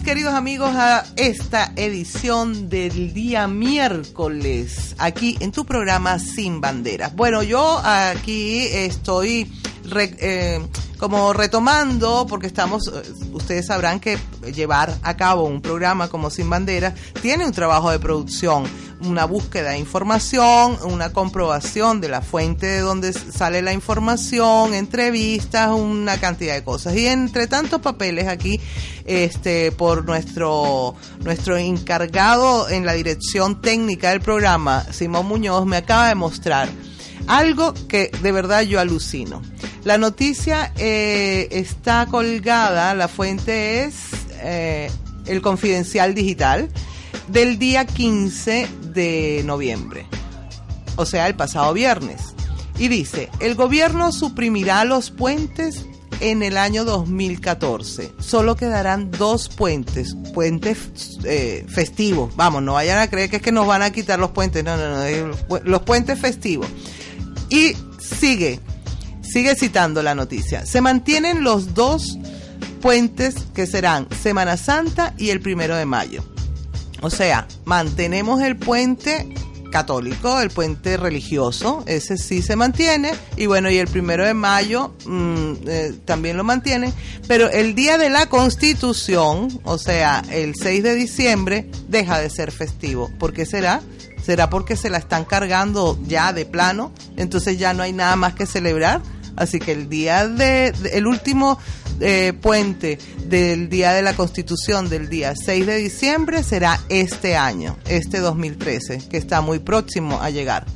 queridos amigos a esta edición del día miércoles aquí en tu programa Sin Banderas. Bueno, yo aquí estoy eh, como retomando, porque estamos, eh, ustedes sabrán que llevar a cabo un programa como Sin Banderas tiene un trabajo de producción, una búsqueda de información, una comprobación de la fuente de donde sale la información, entrevistas, una cantidad de cosas. Y entre tantos papeles aquí, este, por nuestro, nuestro encargado en la dirección técnica del programa, Simón Muñoz, me acaba de mostrar algo que de verdad yo alucino. La noticia eh, está colgada, la fuente es eh, el Confidencial Digital del día 15 de noviembre, o sea, el pasado viernes. Y dice, el gobierno suprimirá los puentes en el año 2014. Solo quedarán dos puentes, puentes eh, festivos. Vamos, no vayan a creer que es que nos van a quitar los puentes, no, no, no, los puentes festivos. Y sigue, sigue citando la noticia. Se mantienen los dos puentes que serán Semana Santa y el primero de mayo. O sea, mantenemos el puente católico, el puente religioso, ese sí se mantiene, y bueno, y el primero de mayo mm, eh, también lo mantienen, pero el día de la constitución, o sea, el 6 de diciembre, deja de ser festivo. ¿Por qué será? ¿Será porque se la están cargando ya de plano? Entonces ya no hay nada más que celebrar. Así que el día de, el último eh, puente del día de la Constitución del día 6 de diciembre será este año, este 2013, que está muy próximo a llegar.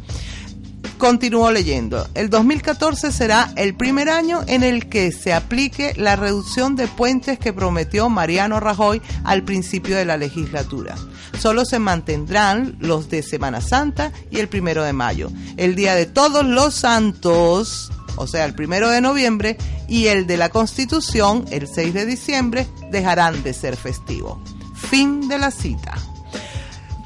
Continúo leyendo. El 2014 será el primer año en el que se aplique la reducción de puentes que prometió Mariano Rajoy al principio de la legislatura. Solo se mantendrán los de Semana Santa y el primero de mayo. El Día de Todos los Santos, o sea, el primero de noviembre, y el de la Constitución, el 6 de diciembre, dejarán de ser festivos. Fin de la cita.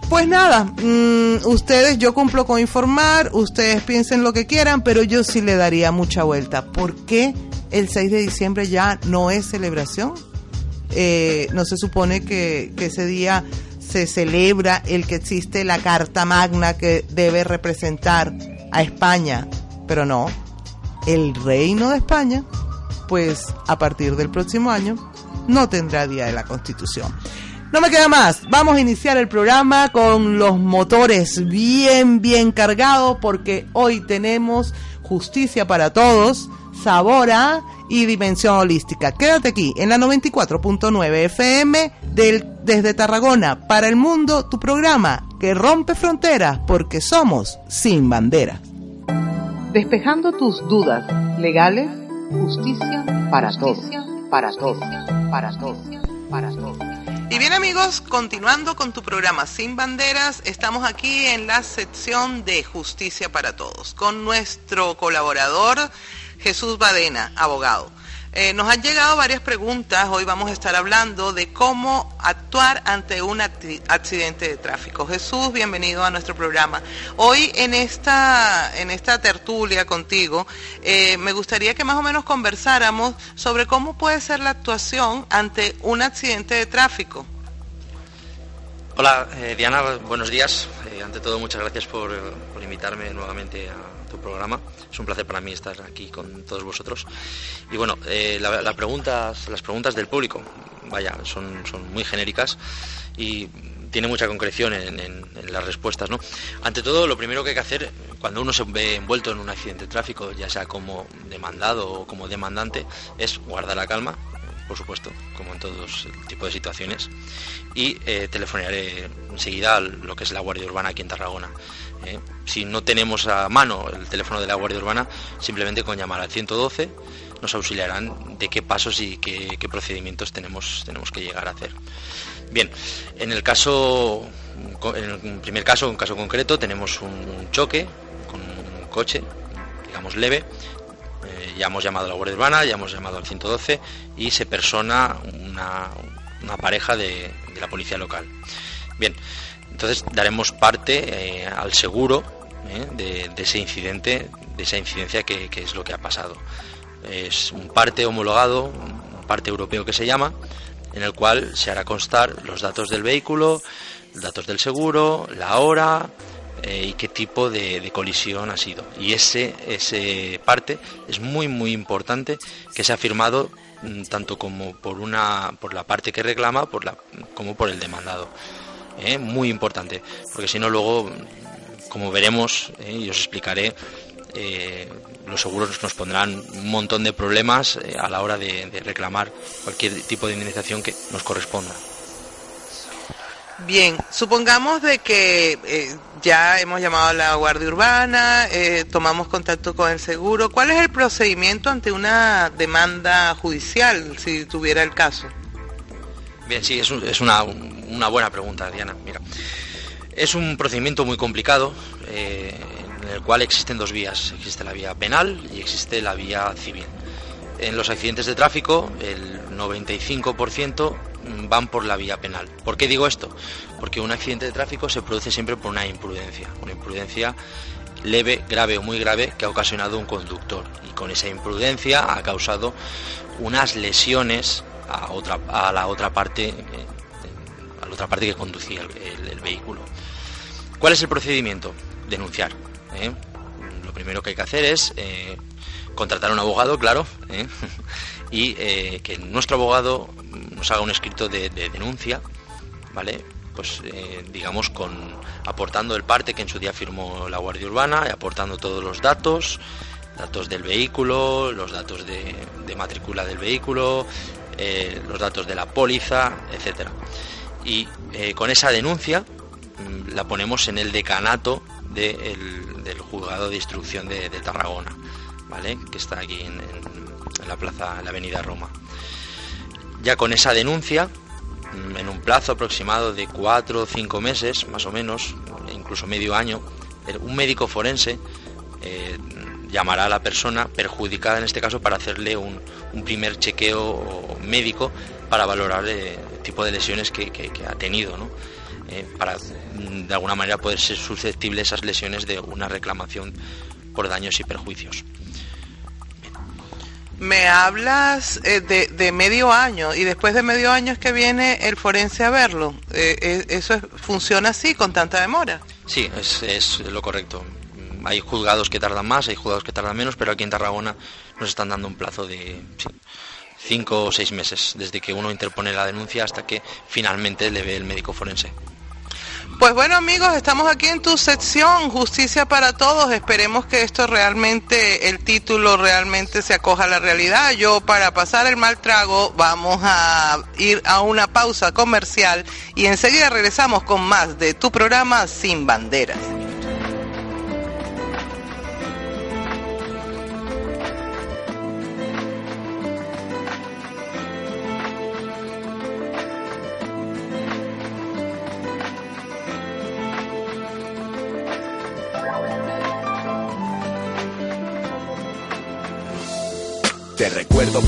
Pues nada, mm, ustedes, yo cumplo con informar, ustedes piensen lo que quieran, pero yo sí le daría mucha vuelta. ¿Por qué el 6 de diciembre ya no es celebración? Eh, no se supone que, que ese día se celebra el que existe la Carta Magna que debe representar a España, pero no, el reino de España, pues a partir del próximo año no tendrá día de la Constitución. No me queda más. Vamos a iniciar el programa con los motores bien, bien cargados porque hoy tenemos justicia para todos, sabora y dimensión holística. Quédate aquí en la 94.9 FM del, desde Tarragona para el mundo, tu programa que rompe fronteras porque somos sin bandera. Despejando tus dudas legales, justicia para todos, para todos, para todos, para todos. Y bien amigos, continuando con tu programa Sin Banderas, estamos aquí en la sección de Justicia para Todos con nuestro colaborador Jesús Badena, abogado. Eh, nos han llegado varias preguntas, hoy vamos a estar hablando de cómo actuar ante un accidente de tráfico. Jesús, bienvenido a nuestro programa. Hoy en esta, en esta tertulia contigo, eh, me gustaría que más o menos conversáramos sobre cómo puede ser la actuación ante un accidente de tráfico. Hola, eh, Diana, buenos días. ante todo, muchas gracias por, por invitarme nuevamente a programa. Es un placer para mí estar aquí con todos vosotros. Y bueno, eh, las preguntas del público, vaya, son, son muy genéricas y tiene mucha concreción en, las respuestas. ¿no? Ante todo, lo primero que hay que hacer cuando uno se ve envuelto en un accidente de tráfico, ya sea como demandado o como demandante, es guardar la calma, por supuesto, como en todos tipos de situaciones, y eh, telefonearé enseguida lo que es la Guardia Urbana aquí en Tarragona. ¿eh? Si no tenemos a mano el teléfono de la Guardia Urbana, simplemente con llamar al 112 nos auxiliarán de qué pasos y qué, procedimientos tenemos, tenemos que llegar a hacer. Bien, en el caso, en el primer caso, un caso concreto, tenemos un choque con un coche, digamos leve, eh, ya hemos llamado a la Guardia Urbana, ya hemos llamado al 112 y se persona una, pareja de, de, la policía local. Bien, entonces daremos parte eh, al seguro eh, de, ese incidente, de esa incidencia que, es lo que ha pasado. Es un parte homologado, un parte europeo que se llama, en el cual se hará constar los datos del vehículo, datos del seguro, la hora eh, y qué tipo de, colisión ha sido. Y ese, ese parte es muy muy importante que se ha firmado mm, tanto como por una por la parte que reclama por la, como por el demandado. ¿eh? Muy importante, porque si no luego, como veremos ¿eh? y os explicaré, los seguros nos pondrán un montón de problemas a la hora de reclamar cualquier tipo de indemnización que nos corresponda. Bien, supongamos de que eh, ya hemos llamado a la Guardia Urbana, eh, tomamos contacto con el seguro. ¿Cuál es el procedimiento ante una demanda judicial, si tuviera el caso? Bien, sí, es, es una, una, buena pregunta, Diana. Mira, es un procedimiento muy complicado eh, en el cual existen dos vías. Existe la vía penal y existe la vía civil. En los accidentes de tráfico, el 95% van por la vía penal. ¿Por qué digo esto? Porque un accidente de tráfico se produce siempre por una imprudencia, una imprudencia leve, grave o muy grave que ha ocasionado un conductor y con esa imprudencia ha causado unas lesiones a la otra parte eh, a la otra parte que conducía el, vehículo. ¿Cuál es el procedimiento? Denunciar. ¿eh? Lo primero que hay que hacer es eh, contratar a un abogado, claro, y que nuestro abogado nos haga un escrito de, denuncia, ¿vale? Pues eh, digamos con aportando el parte que en su día firmó la Guardia Urbana y aportando todos los datos, datos del vehículo, los datos de, matrícula del vehículo, eh, los datos de la póliza, etcétera. Y eh, con esa denuncia mm, la ponemos en el decanato del juzgado de instrucción de, Tarragona, ¿vale? Que está aquí en la plaza, en la avenida Roma. Ya con esa denuncia, mm, en un plazo aproximado de cuatro o cinco meses, más o menos, incluso medio año, un médico forense eh, llamará a la persona perjudicada en este caso para hacerle un, primer chequeo médico para valorar el tipo de lesiones que, ha tenido, ¿no? Eh, para mm, de alguna manera poder ser susceptible esas lesiones de una reclamación por daños y perjuicios. Me hablas eh, de, medio año y después de medio año es que viene el forense a verlo. Eh, eh, ¿Eso funciona así, con tanta demora? Sí, es, lo correcto. Hay juzgados que tardan más, hay juzgados que tardan menos, pero aquí en Tarragona nos están dando un plazo de cinco o seis meses, desde que uno interpone la denuncia hasta que finalmente le ve el médico forense. Pues bueno amigos, estamos aquí en tu sección Justicia para Todos. Esperemos que esto realmente, el título realmente se acoja a la realidad. Yo para pasar el mal trago vamos a ir a una pausa comercial y enseguida regresamos con más de tu programa Sin Banderas.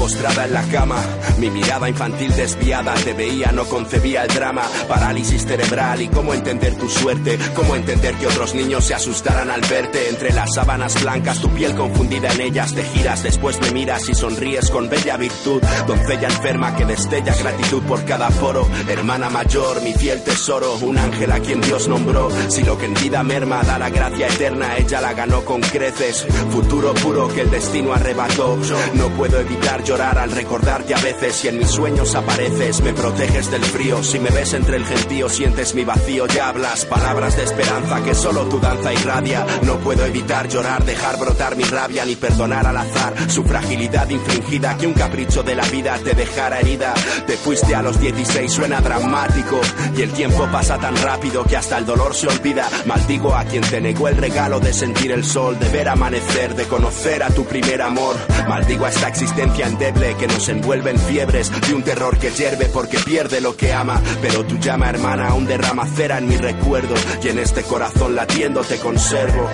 Postrada en la cama, mi mirada infantil desviada, te veía, no concebía el drama, parálisis cerebral y cómo entender tu suerte, cómo entender que otros niños se asustaran al verte. Entre las sábanas blancas, tu piel confundida en ellas, te giras, después me miras y sonríes con bella virtud, doncella enferma que destella gratitud por cada foro, hermana mayor, mi fiel tesoro, un ángel a quien Dios nombró, si lo que en vida merma da la gracia eterna, ella la ganó con creces, futuro puro que el destino arrebató, no puedo evitar llorar al recordarte a veces. Si en mis sueños apareces, me proteges del frío. Si me ves entre el gentío, sientes mi vacío. Ya hablas palabras de esperanza que solo tu danza irradia. No puedo evitar llorar, dejar brotar mi rabia, ni perdonar al azar su fragilidad infringida. Que un capricho de la vida te dejara herida. Te fuiste a los 16, suena dramático. Y el tiempo pasa tan rápido que hasta el dolor se olvida. Maldigo a quien te negó el regalo de sentir el sol, de ver amanecer, de conocer a tu primer amor. Maldigo a esta existencia que nos envuelve en fiebres de un terror que hierve porque pierde lo que ama. Pero tu llama hermana aún derrama cera en mi recuerdo y en este corazón latiendo te conservo.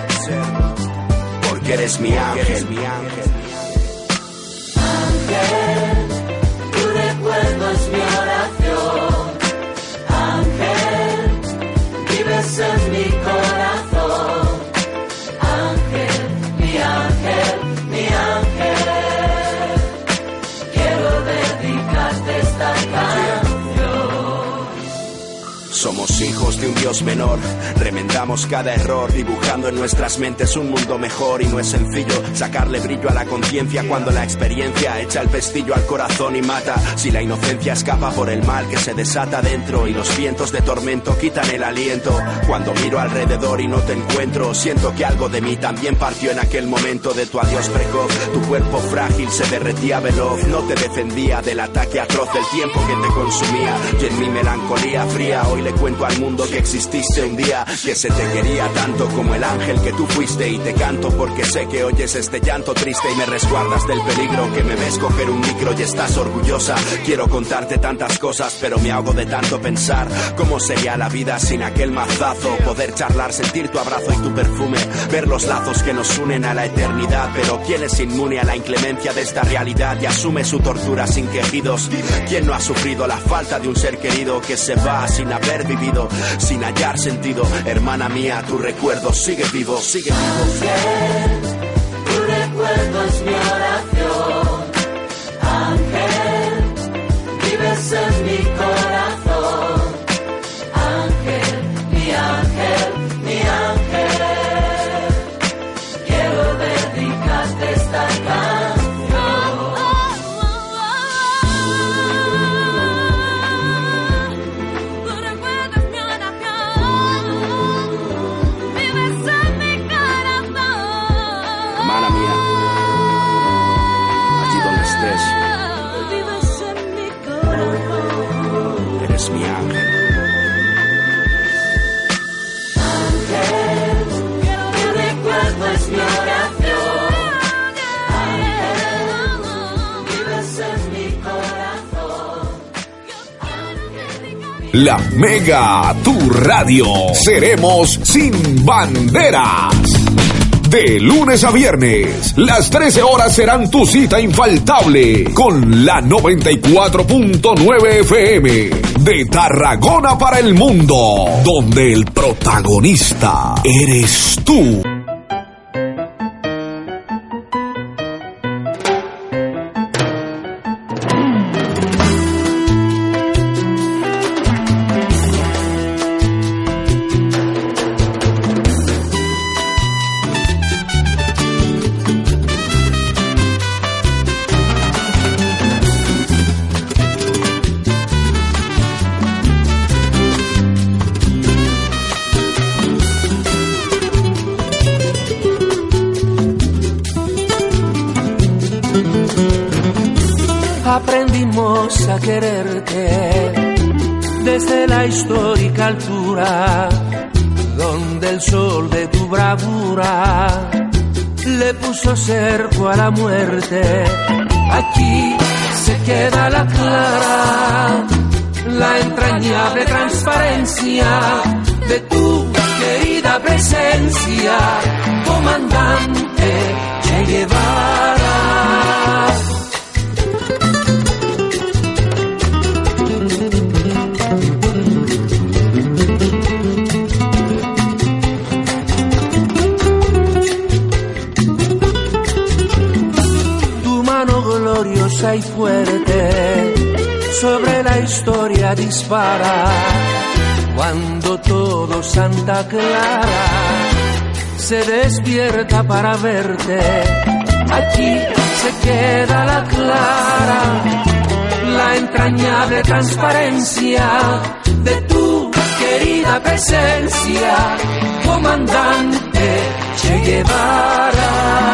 Porque eres mi ángel. Ángel. tu recuerdo es mi oración. Somos hijos de un Dios menor, remendamos cada error, dibujando en nuestras mentes un mundo mejor y no es sencillo sacarle brillo a la conciencia cuando la experiencia echa el pestillo al corazón y mata. Si la inocencia escapa por el mal que se desata dentro y los vientos de tormento quitan el aliento. Cuando miro alrededor y no te encuentro, siento que algo de mí también partió en aquel momento de tu adiós precoz. Tu cuerpo frágil se derretía veloz, no te defendía del ataque atroz del tiempo que te consumía. Y en mi melancolía fría hoy le cuento al mundo que exististe un día, que se te quería tanto como el ángel que tú fuiste y te canto porque sé que oyes este llanto triste y me resguardas del peligro que me ves coger un micro y estás orgullosa. Quiero contarte tantas cosas, pero me hago de tanto pensar cómo sería la vida sin aquel mazazo, poder charlar, sentir tu abrazo y tu perfume, ver los lazos que nos unen a la eternidad, pero quién es inmune a la inclemencia de esta realidad y asume su tortura sin quejidos, quién no ha sufrido la falta de un ser querido que se va sin haber sin hallar sentido, hermana mía, tu recuerdo sigue vivo, sigue vivo. Tu recuerdo es mi oración, Ángel, vives en mi corazón, La Mega, tu radio. Seremos sin banderas. De lunes a viernes, las 13 horas serán tu cita infaltable con la 94.9 FM de Tarragona para el mundo, donde el protagonista eres tú. De tu querida presencia, comandante Che Guevara. tu mano gloriosa y fuerte sobre la historia dispara cuando todo Santa Clara se despierta para verte. Aquí se queda la clara, la entrañable transparencia de tu querida presencia, comandante Che Guevara.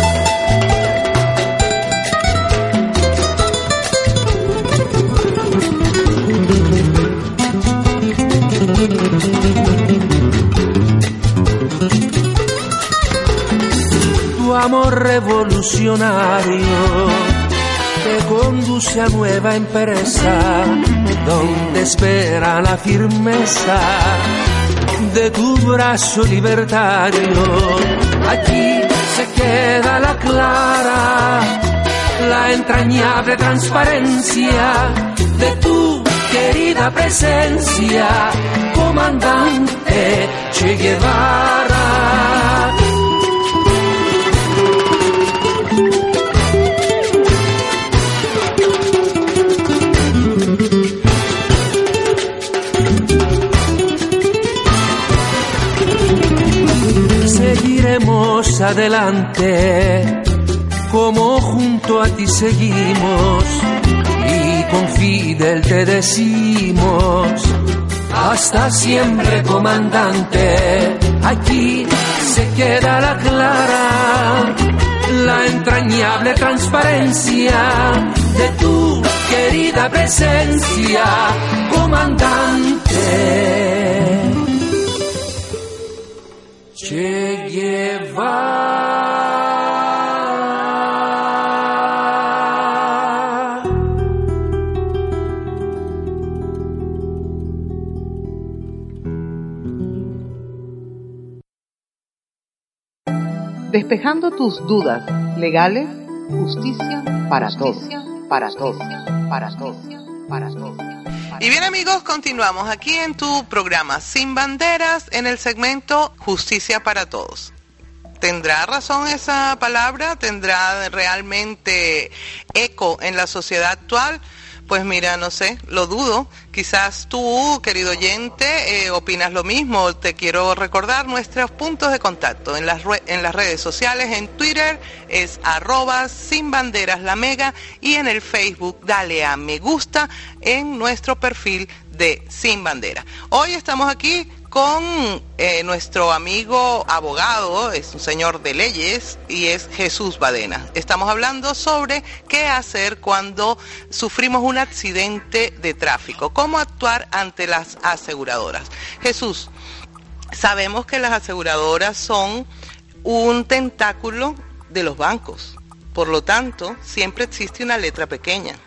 Revolucionario te conduce a nueva empresa donde espera la firmeza de tu brazo libertario. Aquí se queda la clara, la entrañable transparencia de tu querida presencia, comandante Che Guevara. Adelante, como junto a ti seguimos, y con Fidel te decimos, hasta siempre comandante, aquí se queda la clara, la entrañable transparencia de tu querida presencia, comandante. Che Despejando tus dudas legales, justicia para todos. Para todos. Para todos. Para todos. Y bien amigos, continuamos aquí en tu programa Sin Banderas en el segmento Justicia para Todos. ¿Tendrá razón esa palabra? ¿Tendrá realmente eco en la sociedad actual? Pues mira, no sé, lo dudo. Quizás tú, querido oyente, eh, opinas lo mismo. Te quiero recordar nuestros puntos de contacto en las, redes sociales. En Twitter es arroba sin banderas la mega y en el Facebook dale a me gusta en nuestro perfil de Sin Bandera. Hoy estamos aquí con eh, nuestro amigo abogado, es un señor de leyes y es Jesús Badena. Estamos hablando sobre qué hacer cuando sufrimos un accidente de tráfico, cómo actuar ante las aseguradoras. Jesús, sabemos que las aseguradoras son un tentáculo de los bancos, por lo tanto, siempre existe una letra pequeña.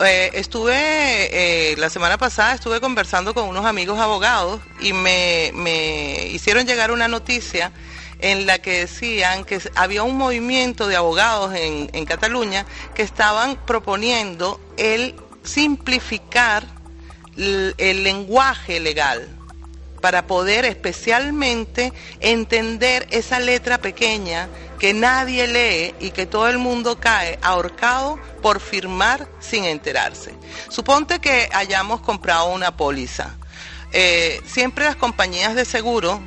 Eh, estuve, eh, la semana pasada estuve conversando con unos amigos abogados y me, me hicieron llegar una noticia en la que decían que había un movimiento de abogados en, en Cataluña que estaban proponiendo el simplificar el lenguaje legal para poder especialmente entender esa letra pequeña que nadie lee y que todo el mundo cae ahorcado por firmar sin enterarse. Suponte que hayamos comprado una póliza. Eh, siempre las compañías de seguro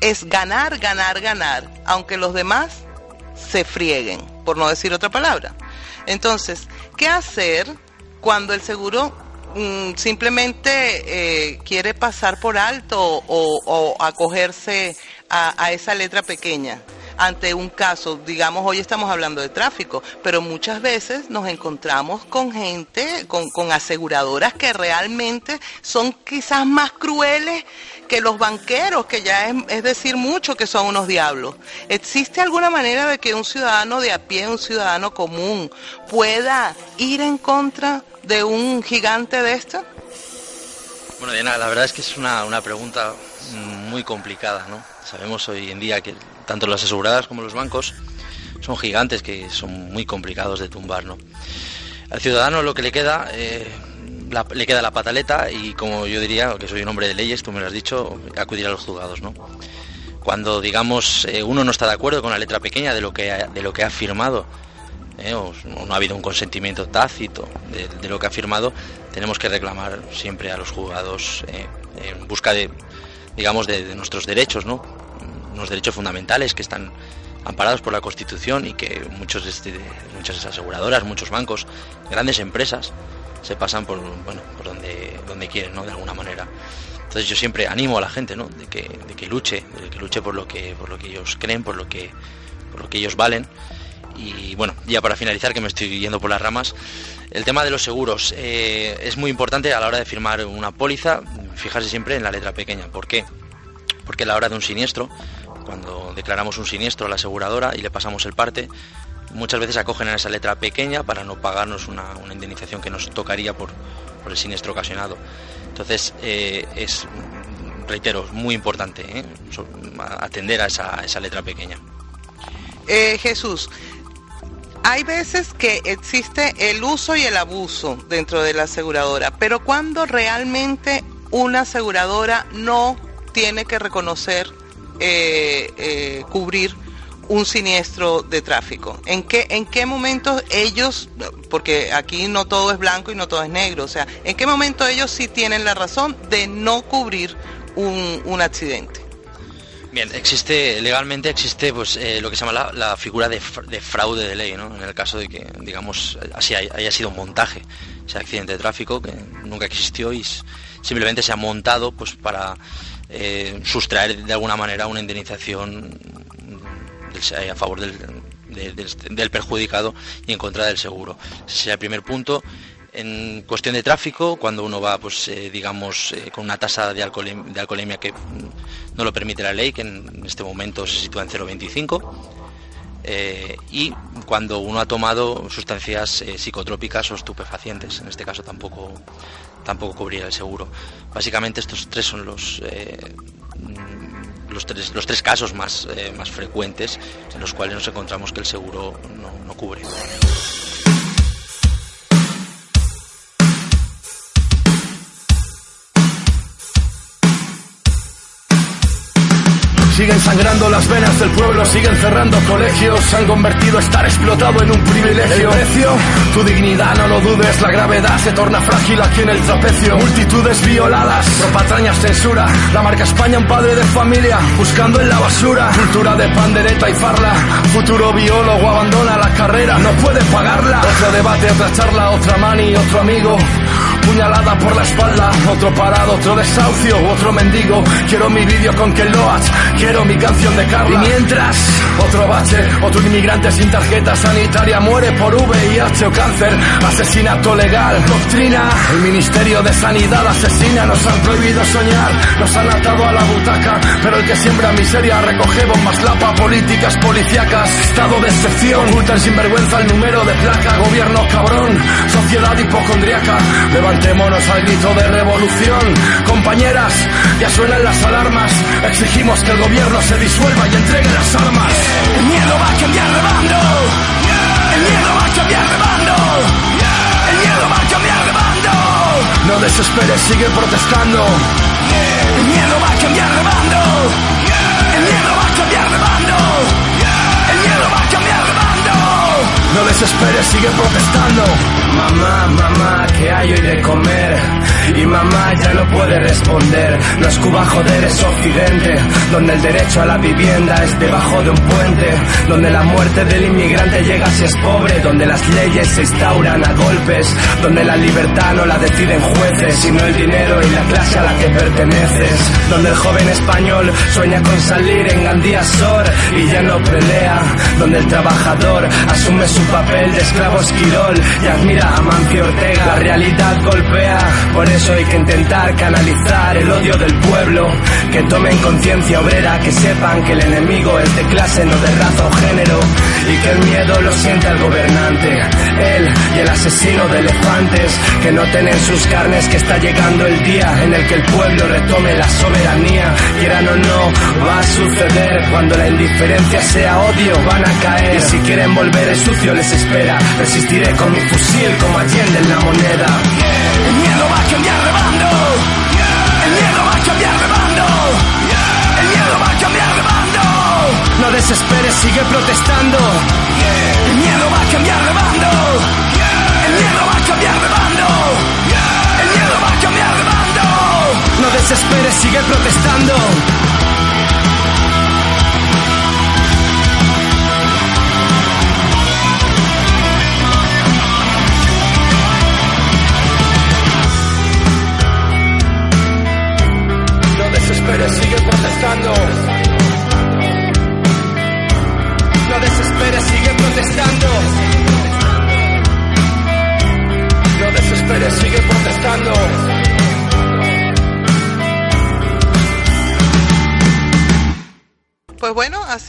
es ganar, ganar, ganar, aunque los demás se frieguen, por no decir otra palabra. Entonces, ¿qué hacer cuando el seguro mm, simplemente eh, quiere pasar por alto o, acogerse a esa letra pequeña? Ante un caso, digamos, hoy estamos hablando de tráfico, pero muchas veces nos encontramos con gente, con, con aseguradoras que realmente son quizás más crueles que los banqueros, que ya es, decir mucho que son unos diablos. ¿Existe alguna manera de que un ciudadano de a pie, un ciudadano común, pueda ir en contra de un gigante de esta? Bueno, Diana, la verdad es que es una, una pregunta muy complicada, ¿no? Sabemos hoy en día que tanto las aseguradoras como los bancos son gigantes que son muy complicados de tumbar, ¿no? Al ciudadano lo que le queda, eh, le queda la pataleta y como yo diría, que soy un hombre de leyes, tú me lo has dicho, acudir a los juzgados, ¿no? Cuando, digamos, eh, uno no está de acuerdo con la letra pequeña de lo que ha, de lo que ha firmado, ¿eh? o, no ha habido un consentimiento tácito de, lo que ha firmado, tenemos que reclamar siempre a los juzgados en busca de, digamos, de nuestros derechos, ¿no? Unos derechos fundamentales que están amparados por la Constitución y que muchos, este, muchas aseguradoras, muchos bancos, grandes empresas se pasan por, bueno, por donde, donde quieren, ¿no? De alguna manera. Entonces yo siempre animo a la gente, ¿no? De que, de que luche, de que luche por lo que, por lo que ellos creen, por lo que, por lo que ellos valen. Y bueno, ya para finalizar, que me estoy yendo por las ramas, el tema de los seguros eh, es muy importante a la hora de firmar una póliza, fijarse siempre en la letra pequeña. ¿Por qué? Porque a la hora de un siniestro, cuando declaramos un siniestro a la aseguradora y le pasamos el parte, muchas veces acogen en esa letra pequeña para no pagarnos una, indemnización que nos tocaría por, por el siniestro ocasionado. Entonces, eh, es, reitero, muy importante ¿eh? Atender a esa, a esa letra pequeña. Eh, Jesús, hay veces que existe el uso y el abuso dentro de la aseguradora, pero cuando realmente una aseguradora no tiene que reconocer, eh, eh, cubrir un siniestro de tráfico. ¿En qué, ¿En qué momento ellos, porque aquí no todo es blanco y no todo es negro, o sea, en qué momento ellos sí tienen la razón de no cubrir un, un accidente? Bien, existe legalmente existe pues eh, lo que se llama la, figura de, fr- de fraude de ley, ¿no? En el caso de que, digamos, así hay- haya sido un montaje, ese accidente de tráfico que nunca existió y simplemente se ha montado pues para eh, sustraer de alguna manera una indemnización a favor del, de- del- perjudicado y en contra del seguro. Ese sería el primer punto. En cuestión de tráfico, cuando uno va, pues, eh, digamos, eh, con una tasa de, alcoholem- de alcoholemia que no lo permite la ley, que en este momento se sitúa en 0,25, eh, y cuando uno ha tomado sustancias psicotrópicas o estupefacientes, en este caso tampoco, tampoco cubriría el seguro. Básicamente estos tres son los, eh, mm, los, tres, los tres casos más, eh, más frecuentes en los cuales nos encontramos que el seguro no, no cubre. Siguen sangrando las venas del pueblo, siguen cerrando colegios, se han convertido estar explotado en un privilegio. ¿El precio? Tu dignidad, no lo dudes, la gravedad se torna frágil aquí en el trapecio. Multitudes violadas, patrañas censura, la marca España un padre de familia, buscando en la basura. Cultura de pandereta y farla, futuro biólogo abandona la carrera, no puede pagarla. Otro debate, otra charla, otra mani, otro amigo. Puñalada por la espalda, otro parado, otro desahucio, otro mendigo. Quiero mi vídeo con Ken Loach, quiero mi canción de Carla. Y mientras, otro bache, otro inmigrante sin tarjeta sanitaria muere por VIH o cáncer. Asesinato legal, doctrina. El Ministerio de Sanidad asesina, nos han prohibido soñar, nos han atado a la butaca. Pero el que siembra miseria recoge bombas lapa, políticas policíacas, estado de excepción. Ocultan sin vergüenza el número de placa, gobierno cabrón, sociedad hipocondriaca. Levantémonos al grito de revolución. Compañeras, ya suenan las alarmas. Exigimos que el gobierno se disuelva y entregue las armas. El miedo va a cambiar de bando. El miedo va a cambiar de bando. El miedo va a cambiar de bando. No desesperes, sigue protestando. El miedo va a cambiar de bando. Sigue protestando. Mamá, mamá, ¿qué hay hoy de comer? Y mamá ya no puede responder. No es Cuba, joder, es Occidente. Donde el derecho a la vivienda es debajo de un puente. Donde la muerte del inmigrante llega si es pobre. Donde las leyes se instauran a golpes. Donde la libertad no la deciden jueces, sino el dinero y la clase a la que perteneces. Donde el joven español sueña con salir en Gandía Sor y ya no pelea. Donde el trabajador asume su papel de esclavo esquirol y admira a Mancio Ortega. La realidad golpea, por eso hay que intentar canalizar el odio del pueblo. Que tomen conciencia obrera, que sepan que el enemigo es de clase, no de raza o género. Y que el miedo lo siente el gobernante, él y el asesino de elefantes. Que noten en sus carnes que está llegando el día en el que el pueblo retome la soberanía. Quieran o no, va a suceder. Cuando la indiferencia sea odio, van a caer. Y si quieren volver, el sucio les espera. Resistiré con mi fusil como Allende en la moneda. El miedo va a cambiar de bando. El miedo va a cambiar de bando. El miedo va a cambiar de bando. No desesperes, sigue protestando. El miedo va a cambiar de bando. El miedo va a cambiar de bando. El miedo va a cambiar de bando. No desesperes, sigue protestando.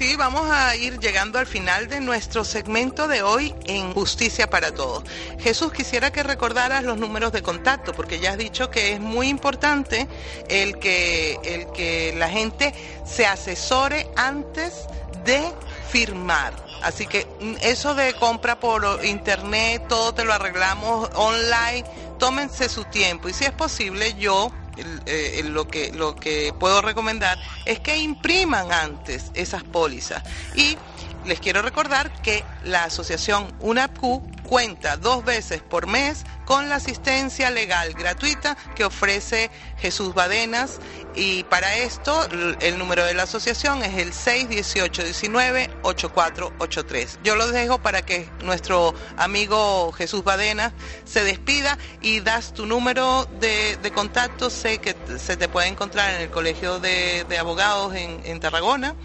Así vamos a ir llegando al final de nuestro segmento de hoy en Justicia para Todos. Jesús, quisiera que recordaras los números de contacto, porque ya has dicho que es muy importante el que, el que la gente se asesore antes de firmar. Así que mm, eso de compra por internet, todo te lo arreglamos online, tómense su tiempo y si es posible yo eh, lo que lo que puedo recomendar es que impriman antes esas pólizas. Y les quiero recordar que la asociación UNAPQ cuenta dos veces por mes con la asistencia legal gratuita que ofrece Jesús Badenas y para esto el número de la asociación es el 618-19-8483. Yo lo dejo para que nuestro amigo Jesús Badenas se despida y das tu número de, de contacto. Sé que se te puede encontrar en el Colegio de, de Abogados en, en Tarragona.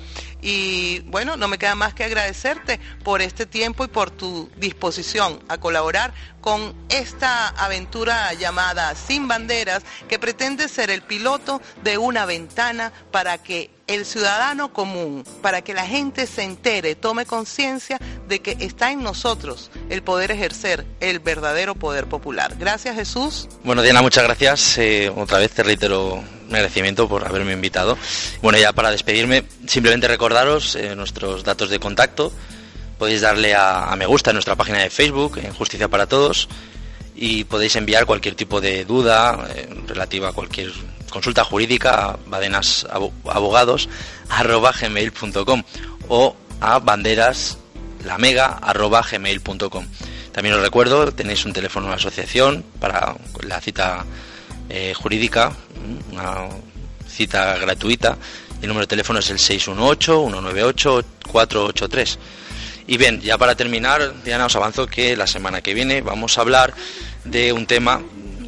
Y bueno, no me queda más que agradecerte por este tiempo y por tu disposición a colaborar con esta aventura llamada Sin Banderas, que pretende ser el piloto de una ventana para que el ciudadano común, para que la gente se entere, tome conciencia de que está en nosotros el poder ejercer el verdadero poder popular. Gracias Jesús. Bueno, Diana, muchas gracias. Eh, otra vez te reitero mi agradecimiento por haberme invitado. Bueno, ya para despedirme, simplemente recordaros eh, nuestros datos de contacto. Podéis darle a, a me gusta en nuestra página de Facebook, en Justicia para Todos, y podéis enviar cualquier tipo de duda eh, relativa a cualquier consulta jurídica a badenasabogados.gmail.com o a banderaslamega.gmail.com. También os recuerdo, tenéis un teléfono de la asociación para la cita eh, jurídica, mm, una cita gratuita. El número de teléfono es el 618-198-483. Y bien, ya para terminar, Diana, os avanzo que la semana que viene vamos a hablar de un tema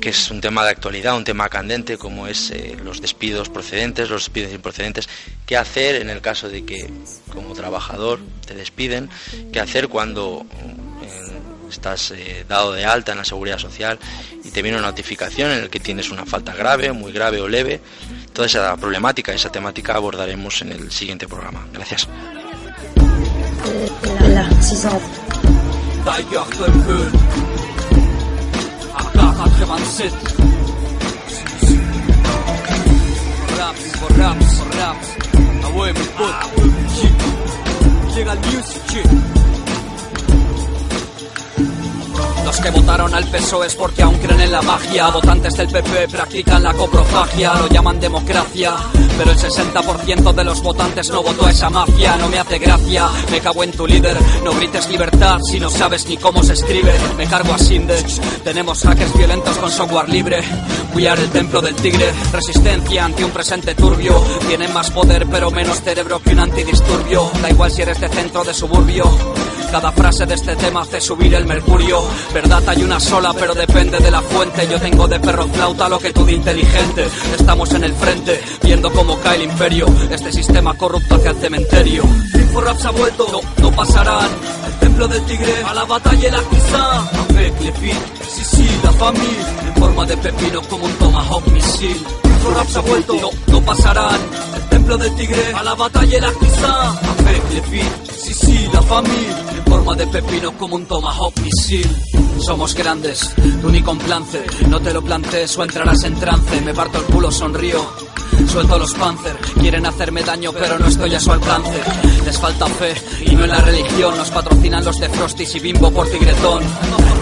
que es un tema de actualidad, un tema candente, como es eh, los despidos procedentes, los despidos improcedentes. ¿Qué hacer en el caso de que, como trabajador, te despiden? ¿Qué hacer cuando eh, estás eh, dado de alta en la seguridad social y te viene una notificación en la que tienes una falta grave, muy grave o leve? Toda esa problemática, esa temática abordaremos en el siguiente programa. Gracias. عقد عن ست رابس والرابس والرابس away with book shit legal music. shit Los que votaron al PSOE es porque aún creen en la magia. Votantes del PP practican la coprofagia, lo llaman democracia. Pero el 60% de los votantes no votó a esa mafia. No me hace gracia, me cago en tu líder. No grites libertad si no sabes ni cómo se escribe. Me cargo a Sindex. Tenemos hackers violentos con software libre. Are el templo del tigre. Resistencia ante un presente turbio. Tienen más poder pero menos cerebro que un antidisturbio. Da igual si eres de centro de suburbio. Cada frase de este tema hace subir el mercurio. Verdad hay una sola, pero depende de la fuente. Yo tengo de perro flauta lo que tú de inteligente. Estamos en el frente, viendo cómo cae el imperio. Este sistema corrupto hacia el cementerio. Inforraps ha vuelto, no, no pasarán. El templo del tigre, a la batalla y la quizá. Avec filles, sí, sí, la familia. En forma de pepino como un tomahawk misil. Inforraps ha vuelto, no, no pasarán. Templo del tigre, a la batalla y la quizá. Avec les filles, sí, sí, la familia. En forma de pepino como un tomahawk misil. Somos grandes, tú ni con plance. No te lo plantees o entrarás en trance. Me parto el culo, sonrío. Suelto los panzer, quieren hacerme daño pero no estoy a su alcance. Les falta fe y no en la religión. Nos patrocinan los de Frosties y Bimbo por Tigretón.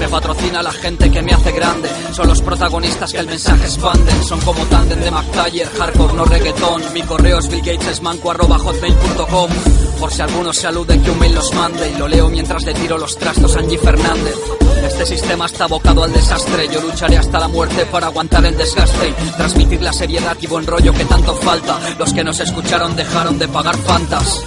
Me patrocina la gente que me hace grande. Son los protagonistas que el mensaje expanden. Son como Tandem de McTaller, hardcore no reggaetón. Mi correo es billgatesmanco.hotmail.com Por si alguno se alude que un mail los mande y lo leo mientras le tiro los trastos a Angie Fernández. Este sistema está abocado al desastre. Yo lucharé hasta la muerte para aguantar el desgaste y transmitir la seriedad y buen rollo que tanto falta. Los que nos escucharon dejaron de pagar fantas.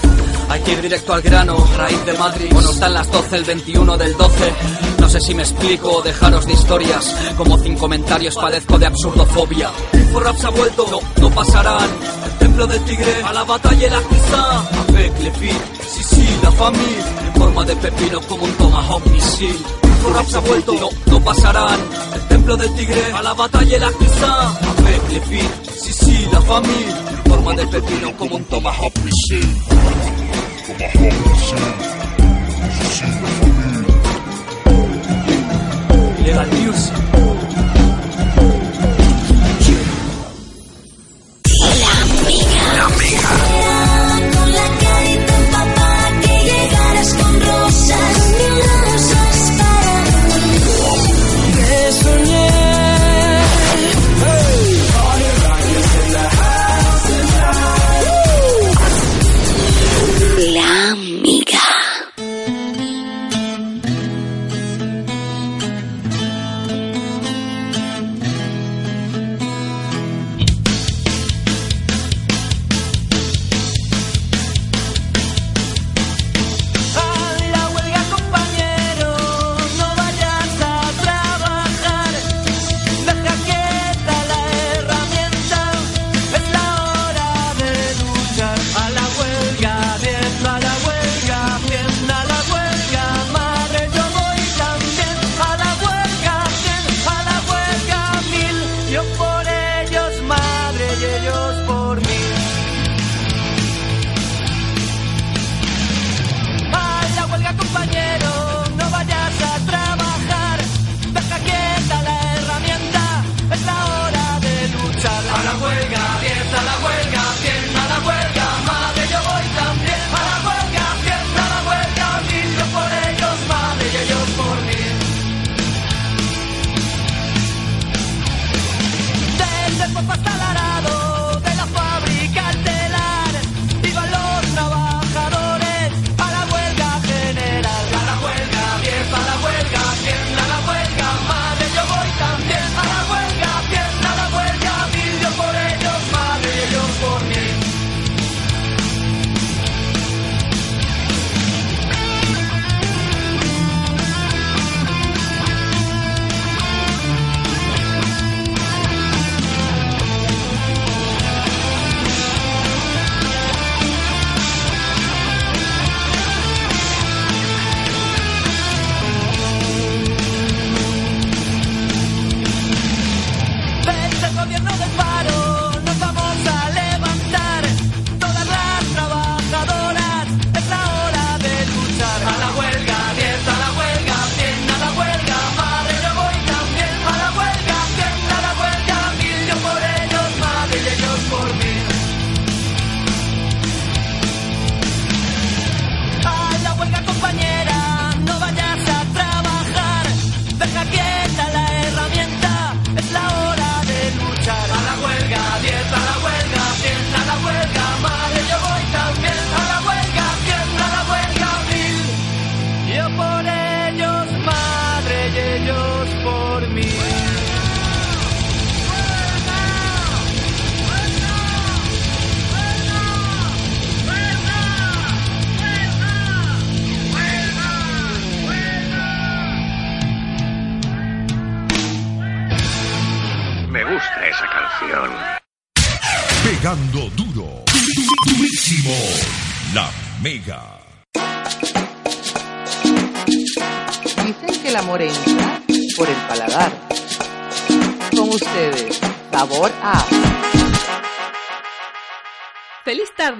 Hay que ir directo al grano, raíz de Madrid. Bueno, están las 12, el 21 del 12. No sé si me explico, o dejaros de historias. Como sin comentarios padezco de absurdofobia. Info Raps ha vuelto, no, no pasarán. El templo del tigre, a la batalla la quizá. Avec le fit, sí, sí, la familia. En forma de pepino como un tomahawk misil. Info Raps ha vuelto, no, no pasarán. El templo del tigre, a la batalla la quizá. Avec le fit, sí, sí, la familia. En forma de pepino como un tomahawk misil. Tomahawk misil. Sí, sí, la familia. Legal Music. La Mega. La Mega.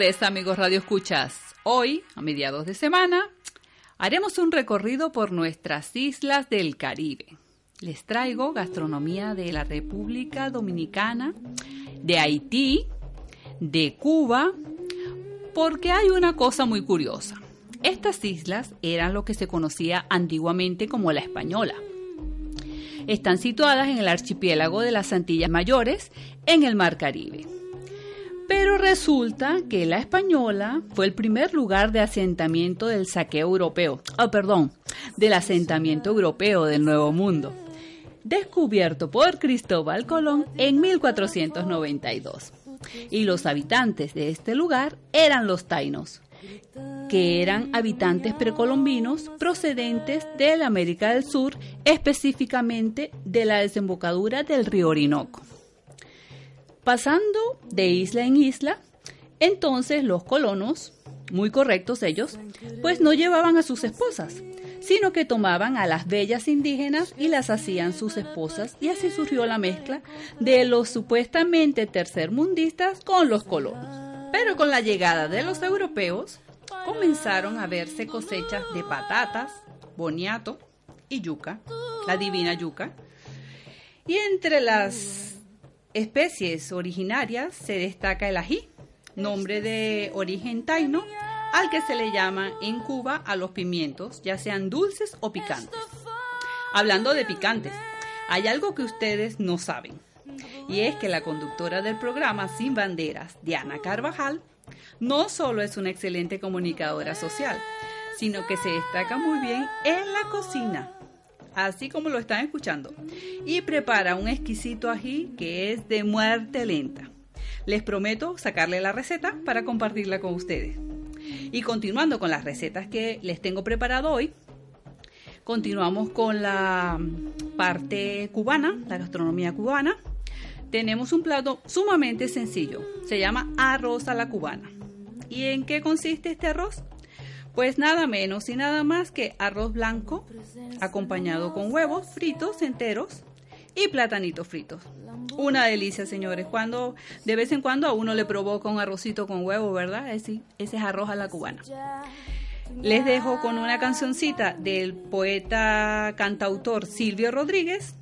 amigos Radio Escuchas. Hoy, a mediados de semana, haremos un recorrido por nuestras islas del Caribe. Les traigo gastronomía de la República Dominicana, de Haití, de Cuba, porque hay una cosa muy curiosa. Estas islas eran lo que se conocía antiguamente como la Española. Están situadas en el archipiélago de las Antillas Mayores, en el Mar Caribe. Pero resulta que la española fue el primer lugar de asentamiento del saqueo europeo, oh, perdón, del asentamiento europeo del Nuevo Mundo, descubierto por Cristóbal Colón en 1492. Y los habitantes de este lugar eran los tainos, que eran habitantes precolombinos procedentes de la América del Sur, específicamente de la desembocadura del río Orinoco. Pasando de isla en isla, entonces los colonos, muy correctos ellos, pues no llevaban a sus esposas, sino que tomaban a las bellas indígenas y las hacían sus esposas y así surgió la mezcla de los supuestamente tercermundistas con los colonos. Pero con la llegada de los europeos comenzaron a verse cosechas de patatas, boniato y yuca, la divina yuca. Y entre las especies originarias se destaca el ají, nombre de origen taino, al que se le llama en Cuba a los pimientos, ya sean dulces o picantes. Hablando de picantes, hay algo que ustedes no saben, y es que la conductora del programa Sin Banderas, Diana Carvajal, no solo es una excelente comunicadora social, sino que se destaca muy bien en la cocina, así como lo están escuchando, y prepara un exquisito ají que es de muerte lenta. Les prometo sacarle la receta para compartirla con ustedes. Y continuando con las recetas que les tengo preparado hoy, continuamos con la parte cubana, la gastronomía cubana. Tenemos un plato sumamente sencillo, se llama arroz a la cubana. ¿Y en qué consiste este arroz? Pues nada menos y nada más que arroz blanco acompañado con huevos fritos enteros y platanitos fritos. Una delicia, señores. Cuando de vez en cuando a uno le provoca un arrocito con huevo, ¿verdad? Ese, ese es arroz a la cubana. Les dejo con una cancioncita del poeta cantautor Silvio Rodríguez.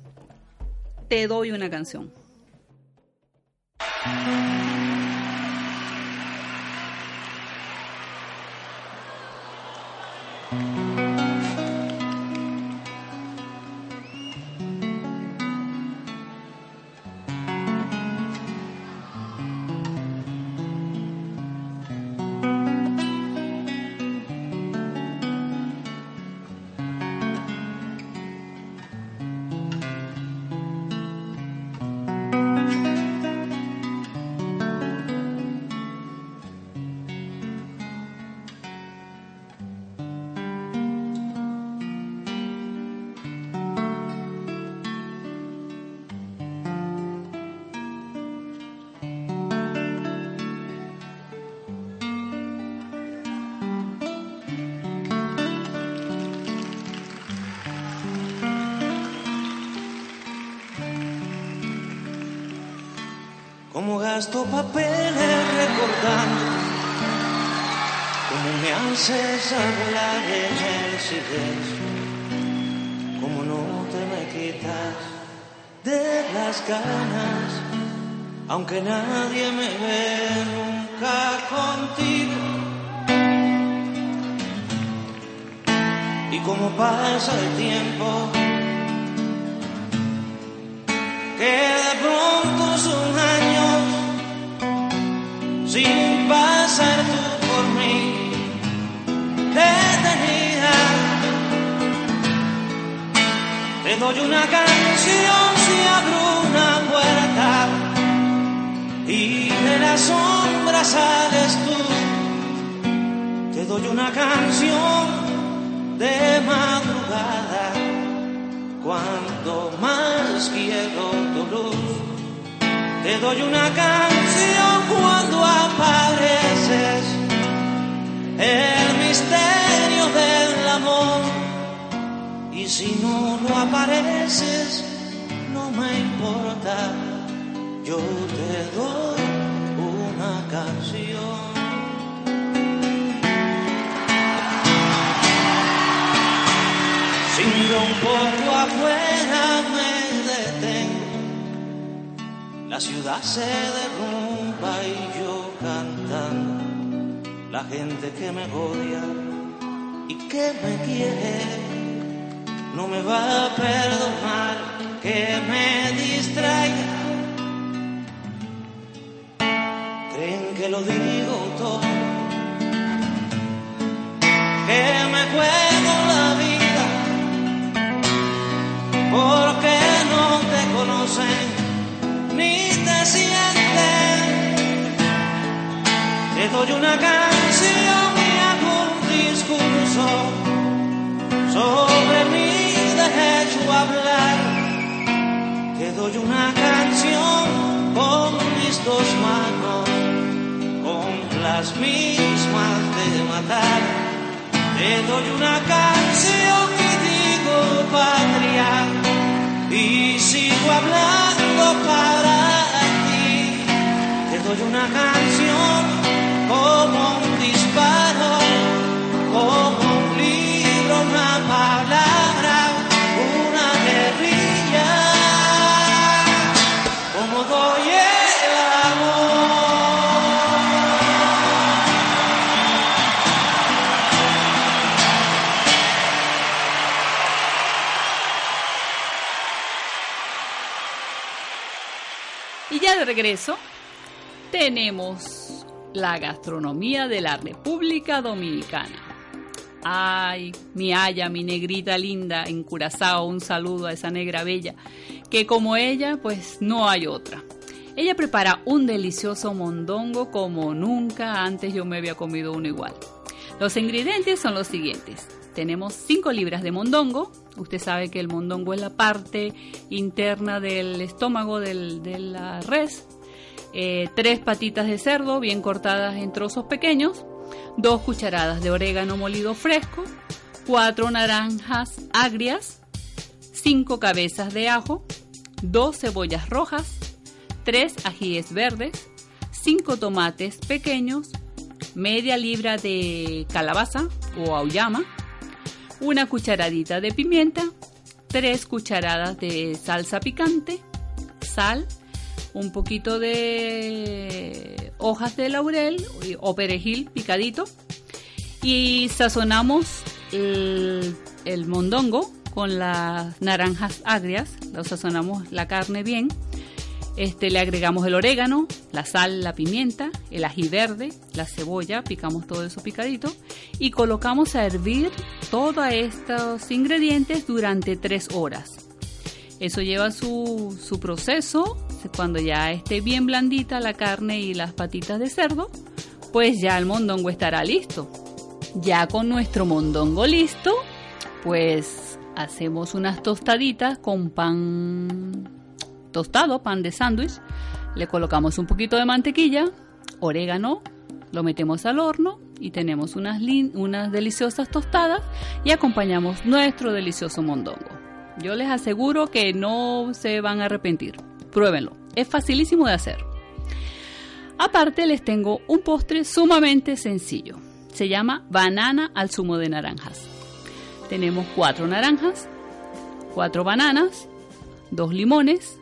Te doy una canción. Aunque nadie me ve nunca contigo Y como pasa el tiempo que de pronto son años sin pasar tú por mí detenida. Te doy una canción sombra sales tú. Te doy una canción de madrugada cuando más quiero tu luz. Te doy una canción cuando apareces, el misterio del amor. Y si no lo apareces, no me importa, yo te doy una canción. Si miro un poco afuera me detengo, la ciudad se derrumba y yo cantando, la gente que me odia y que me quiere, no me va a perdonar que me distraiga. Que lo digo todo, que me juego la vida porque no te conocen ni te sienten. Te doy una canción y hago un discurso sobre mis derecho a hablar. Te doy una canción con mis dos manos, las mismas de matar. Te doy una canción que digo patria y sigo hablando para ti. Te doy una canción como un regreso, tenemos la gastronomía de la República Dominicana. Ay, mi haya, mi negrita linda en Curazao, un saludo a esa negra bella, que como ella, pues no hay otra. Ella prepara un delicioso mondongo como nunca antes yo me había comido uno igual. Los ingredientes son los siguientes. Tenemos 5 libras de mondongo. Usted sabe que el mondongo es la parte interna del estómago de la res. Eh, tres patitas de cerdo bien cortadas en trozos pequeños. Dos cucharadas de orégano molido fresco. Cuatro naranjas agrias. Cinco cabezas de ajo. Dos cebollas rojas. Tres ajíes verdes. Cinco tomates pequeños. Media libra de calabaza o auyama una cucharadita de pimienta, tres cucharadas de salsa picante, sal, un poquito de hojas de laurel o perejil picadito y sazonamos el, mondongo con las naranjas agrias, sazonamos la carne bien. Este, le agregamos el orégano, la sal, la pimienta, el ají verde, la cebolla, picamos todo eso picadito y colocamos a hervir todos estos ingredientes durante tres horas. Eso lleva su, su proceso, cuando ya esté bien blandita la carne y las patitas de cerdo, pues ya el mondongo estará listo. Ya con nuestro mondongo listo, pues hacemos unas tostaditas con pan tostado, pan de sándwich, le colocamos un poquito de mantequilla, orégano, lo metemos al horno y tenemos unas, unas deliciosas tostadas y acompañamos nuestro delicioso mondongo. Yo les aseguro que no se van a arrepentir. Pruébenlo. Es facilísimo de hacer. Aparte les tengo un postre sumamente sencillo. Se llama banana al zumo de naranjas. Tenemos cuatro naranjas, cuatro bananas, dos limones,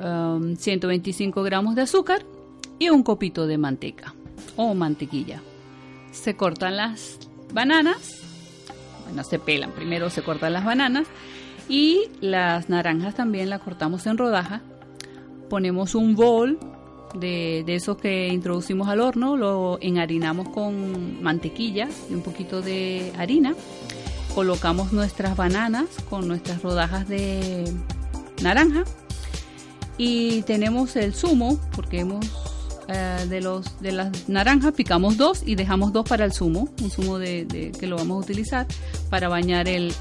um, 125 gramos de azúcar y un copito de manteca o mantequilla. Se cortan las bananas, bueno, se pelan, primero se cortan las bananas y las naranjas también las cortamos en rodajas. Ponemos un bol de, de esos que introducimos al horno, lo enharinamos con mantequilla y un poquito de harina. Colocamos nuestras bananas con nuestras rodajas de naranja y tenemos el zumo porque hemos eh, de los de las naranjas picamos dos y dejamos dos para el zumo un zumo de, que lo vamos a utilizar para bañar el-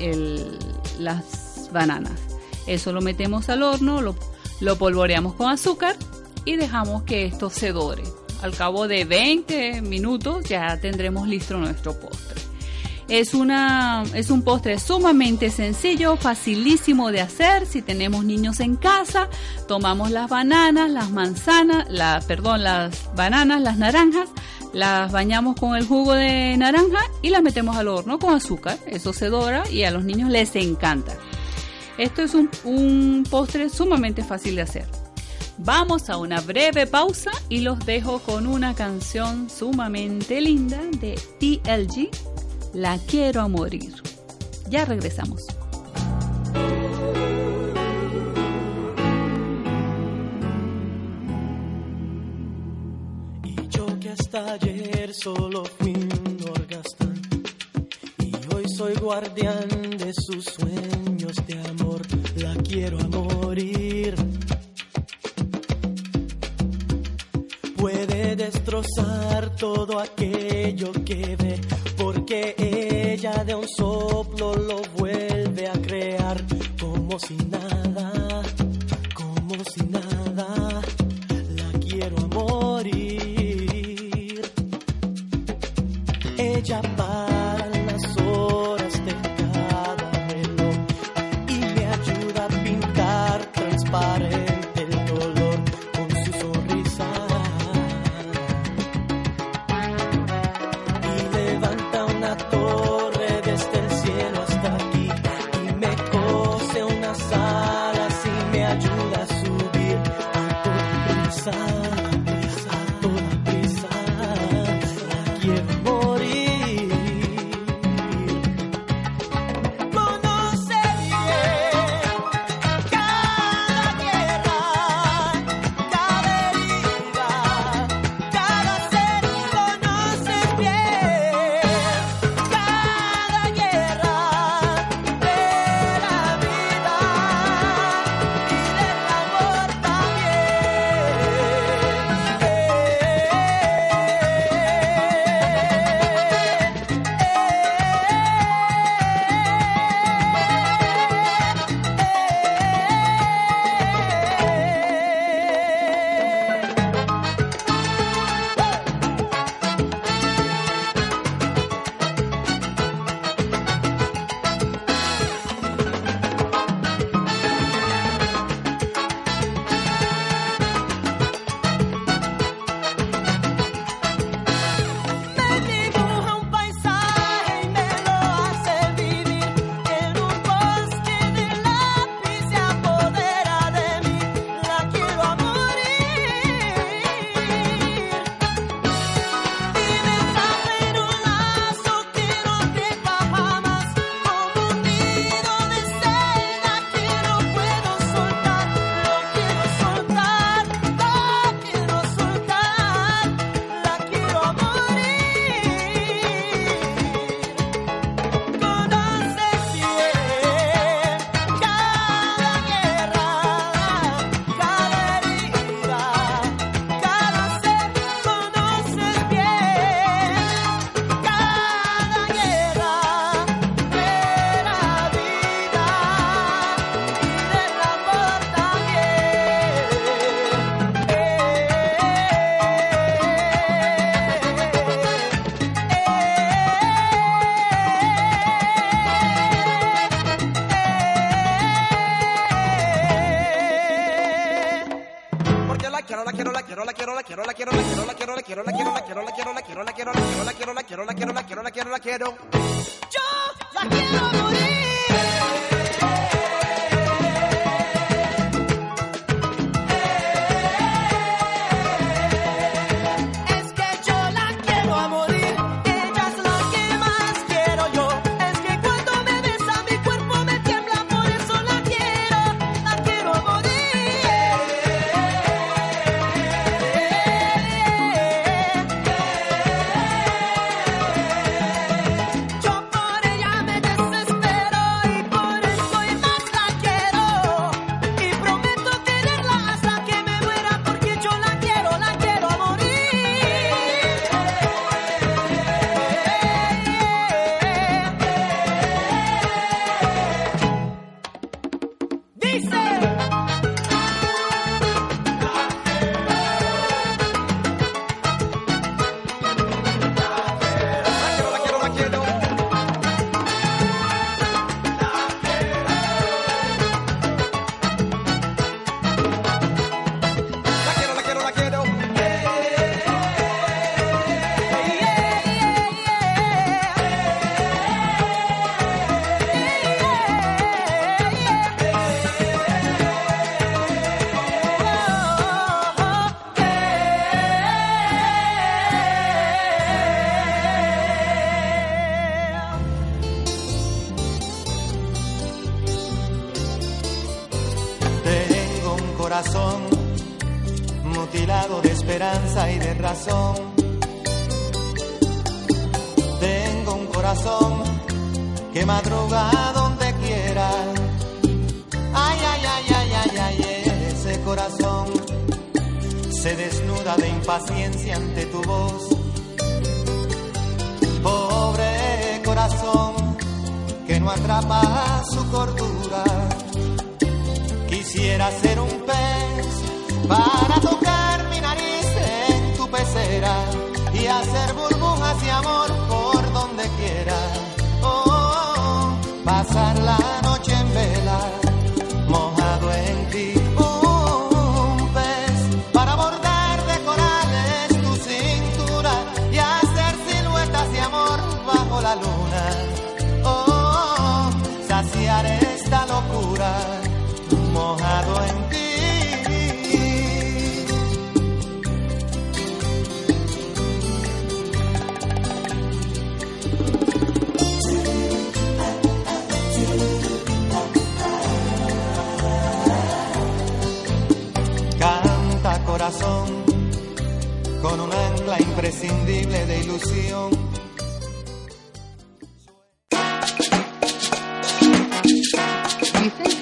las bananas. Eso lo metemos al horno lo, lo polvoreamos con azúcar y dejamos que esto se dore. Al cabo de 20 minutos ya tendremos listo nuestro postre es, una, es un postre sumamente sencillo, facilísimo de hacer. Si tenemos niños en casa, tomamos las bananas, las manzanas, la, perdón, las bananas, las naranjas, las bañamos con el jugo de naranja y las metemos al horno con azúcar. Eso se dora y a los niños les encanta. Esto es un, un postre sumamente fácil de hacer. Vamos a una breve pausa y los dejo con una canción sumamente linda de TLG, La quiero a morir. Ya regresamos. Y yo que hasta ayer solo fui un orgasmo Y hoy soy guardián de sus sueños de amor La quiero a morir destrozar todo aquello que ve Porque ella de un soplo lo vuelve a crear Como si nada, quiero, la quiero, la quiero, la quiero, la quiero, la quiero, la quiero, la quiero, la quiero, la quiero, la quiero, la quiero, la quiero, la quiero, la quiero, la quiero, la quiero, la quiero. Yo la quiero morir.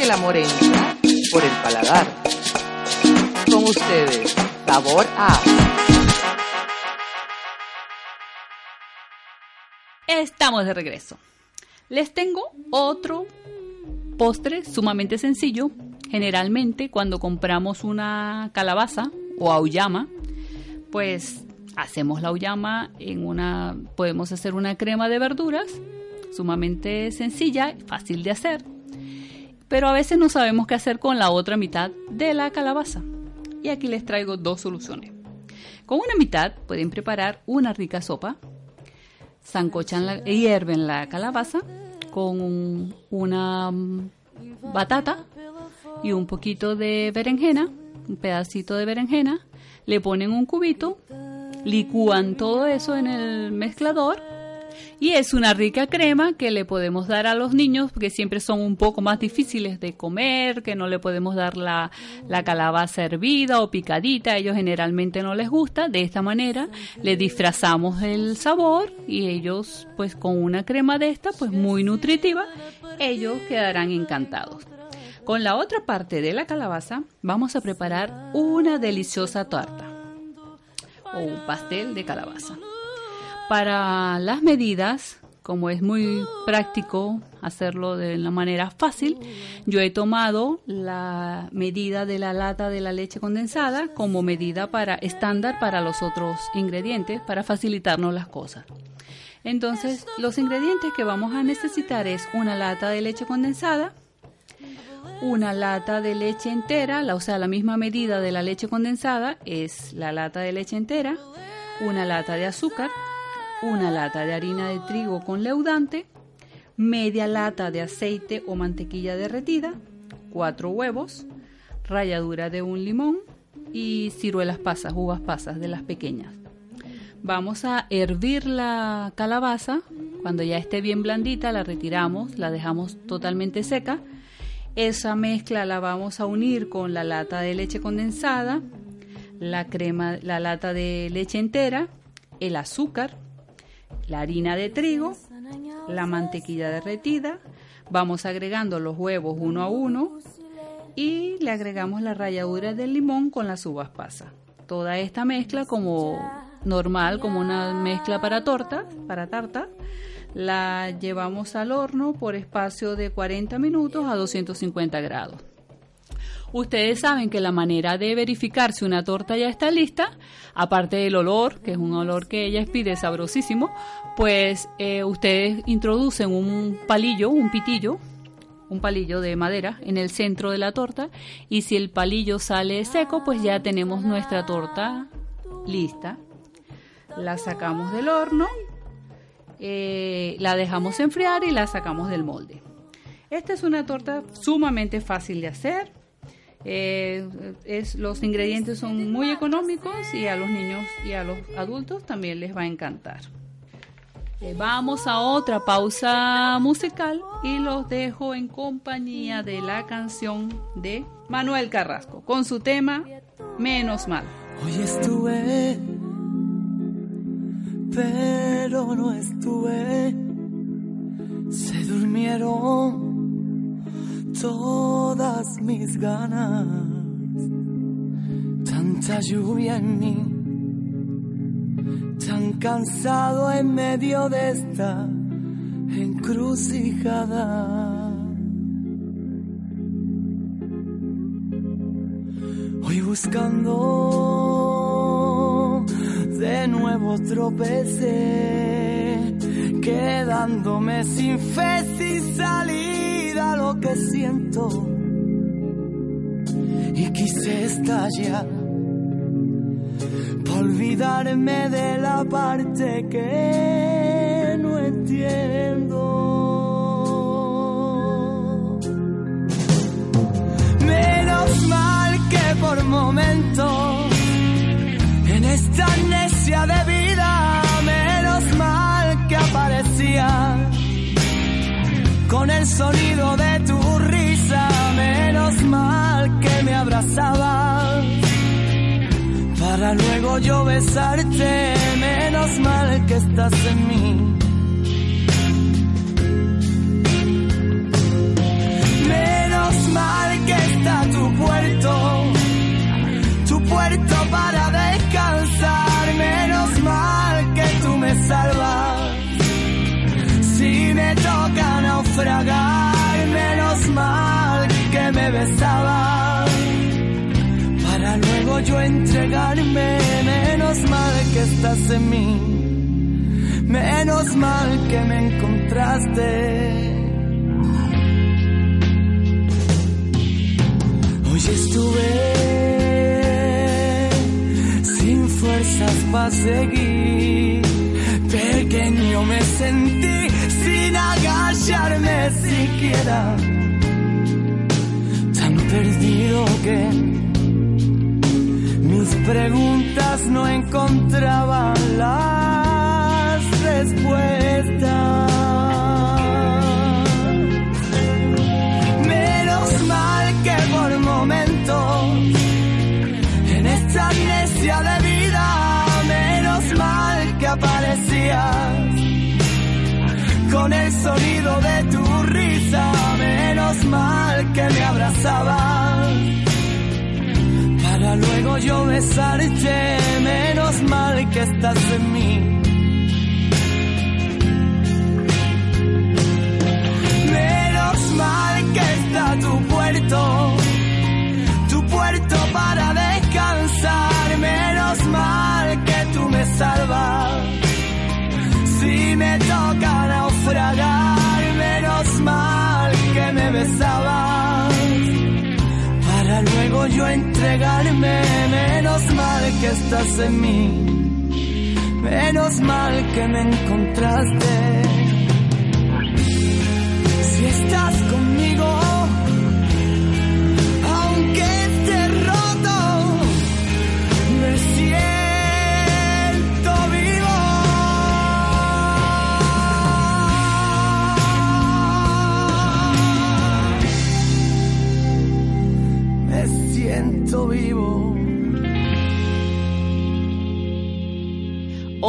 El amor entra por el paladar. Con ustedes, sabor a. Estamos de regreso. Les tengo otro postre sumamente sencillo. Generalmente cuando compramos una calabaza o auyama, pues hacemos la auyama en una podemos hacer una crema de verduras sumamente sencilla, fácil de hacer. Pero a veces no sabemos qué hacer con la otra mitad de la calabaza. Y aquí les traigo dos soluciones. Con una mitad pueden preparar una rica sopa sancochan la, hierven la calabaza con un- una mm, batata y un poquito de berenjena, un pedacito de berenjena, le ponen un cubito, licúan todo eso en el mezclador y es una rica crema que le podemos dar a los niños porque siempre son un poco más difíciles de comer, que no le podemos dar la, la calabaza hervida o picadita, a ellos generalmente no les gusta. De esta manera le disfrazamos el sabor y ellos pues con una crema de esta pues muy nutritiva, ellos quedarán encantados. Con la otra parte de la calabaza vamos a preparar una deliciosa tarta o un pastel de calabaza. Para las medidas, como es muy práctico hacerlo de la manera fácil, yo he tomado la medida de la lata de la leche condensada como medida para estándar para los otros ingredientes para facilitarnos las cosas. Entonces, los ingredientes que vamos a necesitar es una lata de leche condensada, una lata de leche entera, la, o sea, la misma medida de la leche condensada es la lata de leche entera, una lata de azúcar, una lata de harina de trigo con leudante, media lata de aceite o mantequilla derretida, cuatro huevos, ralladura de un limón y ciruelas pasas, uvas pasas de las pequeñas. Vamos a hervir la calabaza. Cuando ya esté bien blandita, la retiramos, la dejamos totalmente seca. Esa mezcla la vamos a unir con la lata de leche condensada, la crema, la lata de leche entera, el azúcar, la harina de trigo, la mantequilla derretida. Vamos agregando los huevos uno a uno y le agregamos la ralladura del limón con las uvas pasas. Toda esta mezcla como normal, como una mezcla para torta, para tarta, la llevamos al horno por espacio de 40 minutos a 250 grados. Ustedes saben que la manera de verificar si una torta ya está lista, aparte del olor, que es un olor que ella pide sabrosísimo, pues eh, ustedes introducen un palillo, un pitillo, un palillo de madera en el centro de la torta y si el palillo sale seco, pues ya tenemos nuestra torta lista. La sacamos del horno, eh, la dejamos enfriar y la sacamos del molde. Esta es una torta sumamente fácil de hacer. Eh, es, los ingredientes son muy económicos y a los niños y a los adultos también les va a encantar. Eh, vamos a otra pausa musical y los dejo en compañía de la canción de Manuel Carrasco con su tema Menos mal. Hoy estuve, pero no estuve. Se durmieron todas mis ganas. Tanta lluvia en mí, tan cansado en medio de esta encrucijada. Hoy buscando de nuevo tropecé, quedándome sin fe, sin salida lo que siento. Y quise estallar, para olvidarme de la parte que no entiendo. Menos mal que por momentos en esta con el sonido de tu risa, menos mal que me abrazabas. Para luego yo besarte, menos mal que estás en mí. Menos mal que está tu puerto, naufragar, menos mal que me besabas. Para luego yo entregarme, menos mal que estás en mí. Menos mal que me encontraste. Hoy estuve sin fuerzas para seguir. Pequeño me sentí agacharme siquiera. Tan perdido que mis preguntas no encontraban las respuestas. Con el sonido de tu risa, menos mal que me abrazabas para luego yo besarte, menos mal que estás en mí. Menos mal que estás en mí. Menos mal que me encontraste. Si estás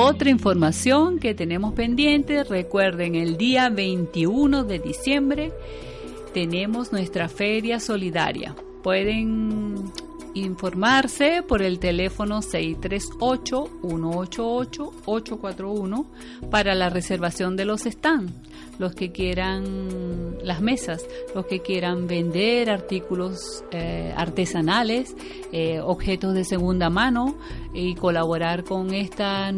Otra información que tenemos pendiente, recuerden, el día 21 de diciembre tenemos nuestra feria solidaria. Pueden informarse por el teléfono 638-188-841 para la reservación de los stands. Los que quieran las mesas, los que quieran vender artículos eh, artesanales, eh, objetos de segunda mano y colaborar con esta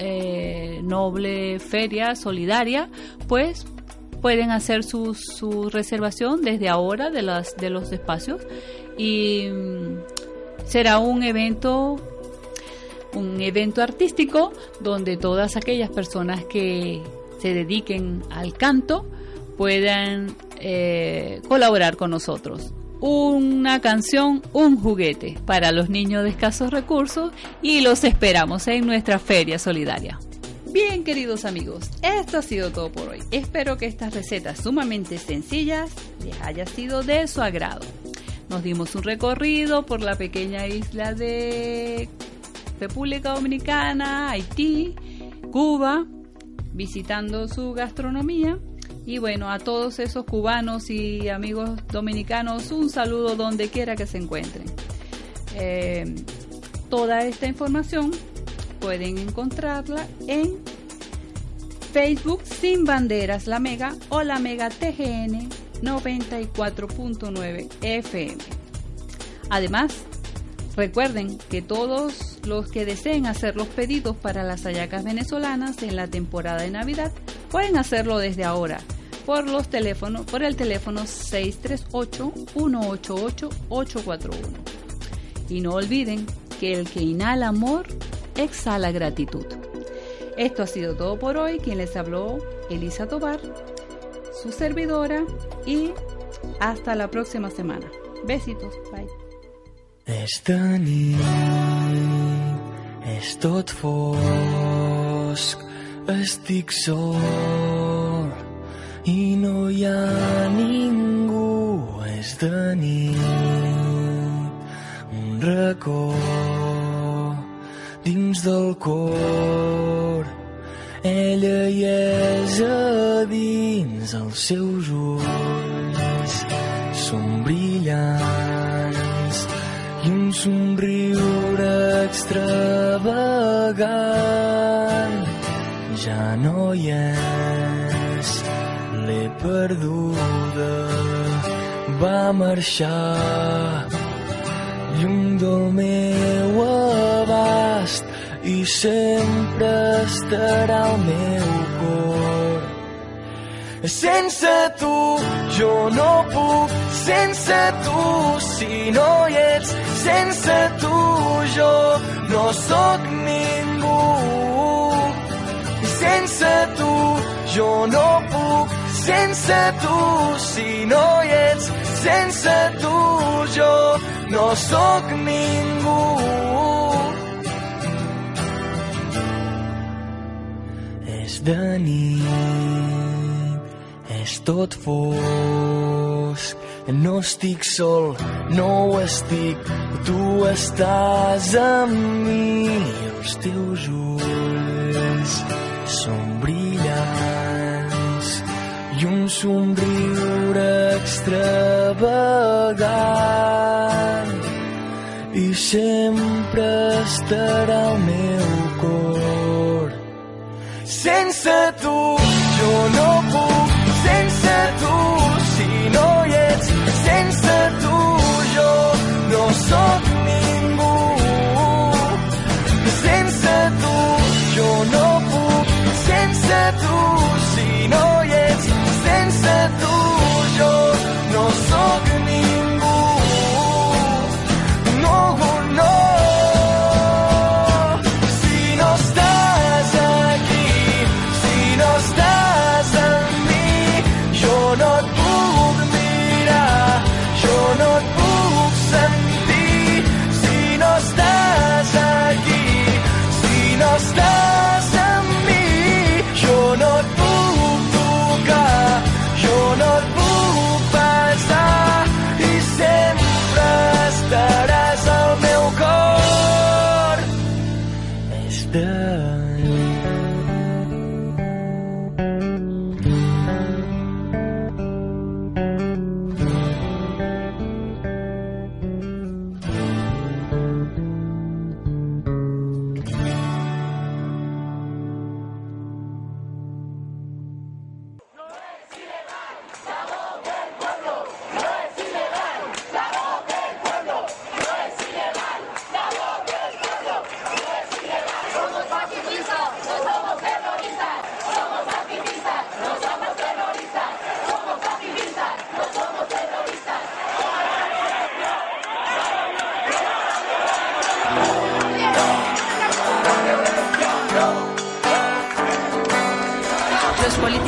eh, noble feria solidaria, pues pueden hacer su, su reservación desde ahora de, las, de los espacios y mm, será un evento un evento artístico donde todas aquellas personas que se dediquen al canto puedan eh, colaborar con nosotros. Una canción, un juguete para los niños de escasos recursos y los esperamos en nuestra feria solidaria. Bien, queridos amigos, esto ha sido todo por hoy. Espero que estas recetas sumamente sencillas les haya sido de su agrado. Nos dimos un recorrido por la pequeña isla de República Dominicana, Haití, Cuba, visitando su gastronomía. Y bueno, a todos esos cubanos y amigos dominicanos, un saludo donde quiera que se encuentren. Eh, toda esta información pueden encontrarla en Facebook Sin Banderas La Mega o La Mega TGN 94.9 FM. Además, recuerden que todos los que deseen hacer los pedidos para las hallacas venezolanas en la temporada de Navidad pueden hacerlo desde ahora por los teléfonos por el teléfono 638 188 841. Y no olviden que el que inhala amor exhala gratitud. Esto ha sido todo por hoy. Quien les habló, Elisa Tobar, su servidora, y hasta la próxima semana. Besitos, bye. Esta nit és tot fosc, estic sol i no hi ha ningú. És de nit, un racó dins del cor. Ella hi és a dins, els seus ulls són brillants i un somriure extravagant. Ja no hi és. L'he perduda va marxar lluny del meu abast i sempre estarà al meu cor sense tu jo no puc, sense tu si no hi ets, sense tu jo no sóc ningú. Sense tu jo no puc, sense tu si no hi ets, sense tu jo no sóc ningú. De nit, és tot fosc. No estic sol, no ho estic, tu estàs amb mi. Els teus ulls són brillants i un somriure extravagant i sempre estarà al meu cor. Sense tu jo no puc, sense tu si no hi ets, sense tu jo no sóc ningú. Sense tu jo no puc, sense tu si no hi ets, sense tu jo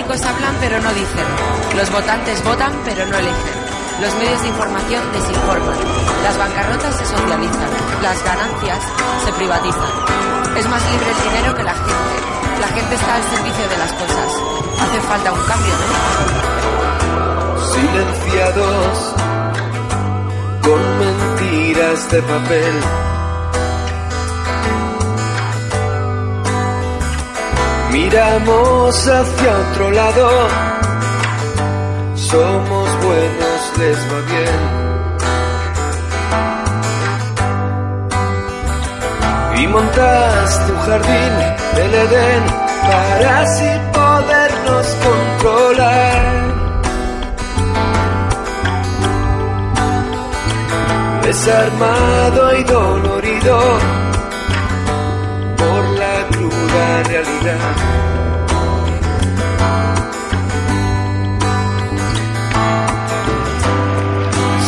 políticos hablan pero no dicen. Los votantes votan pero no eligen. Los medios de información desinforman. Las bancarrotas se socializan. Las ganancias se privatizan. Es más libre el dinero que la gente. La gente está al servicio de las cosas. Hace falta un cambio, ¿no? silenciados con mentiras de papel. Miramos hacia otro lado, somos buenos, les va bien. Y montas tu jardín del Edén para así podernos controlar. desarmado y dolorido realidad.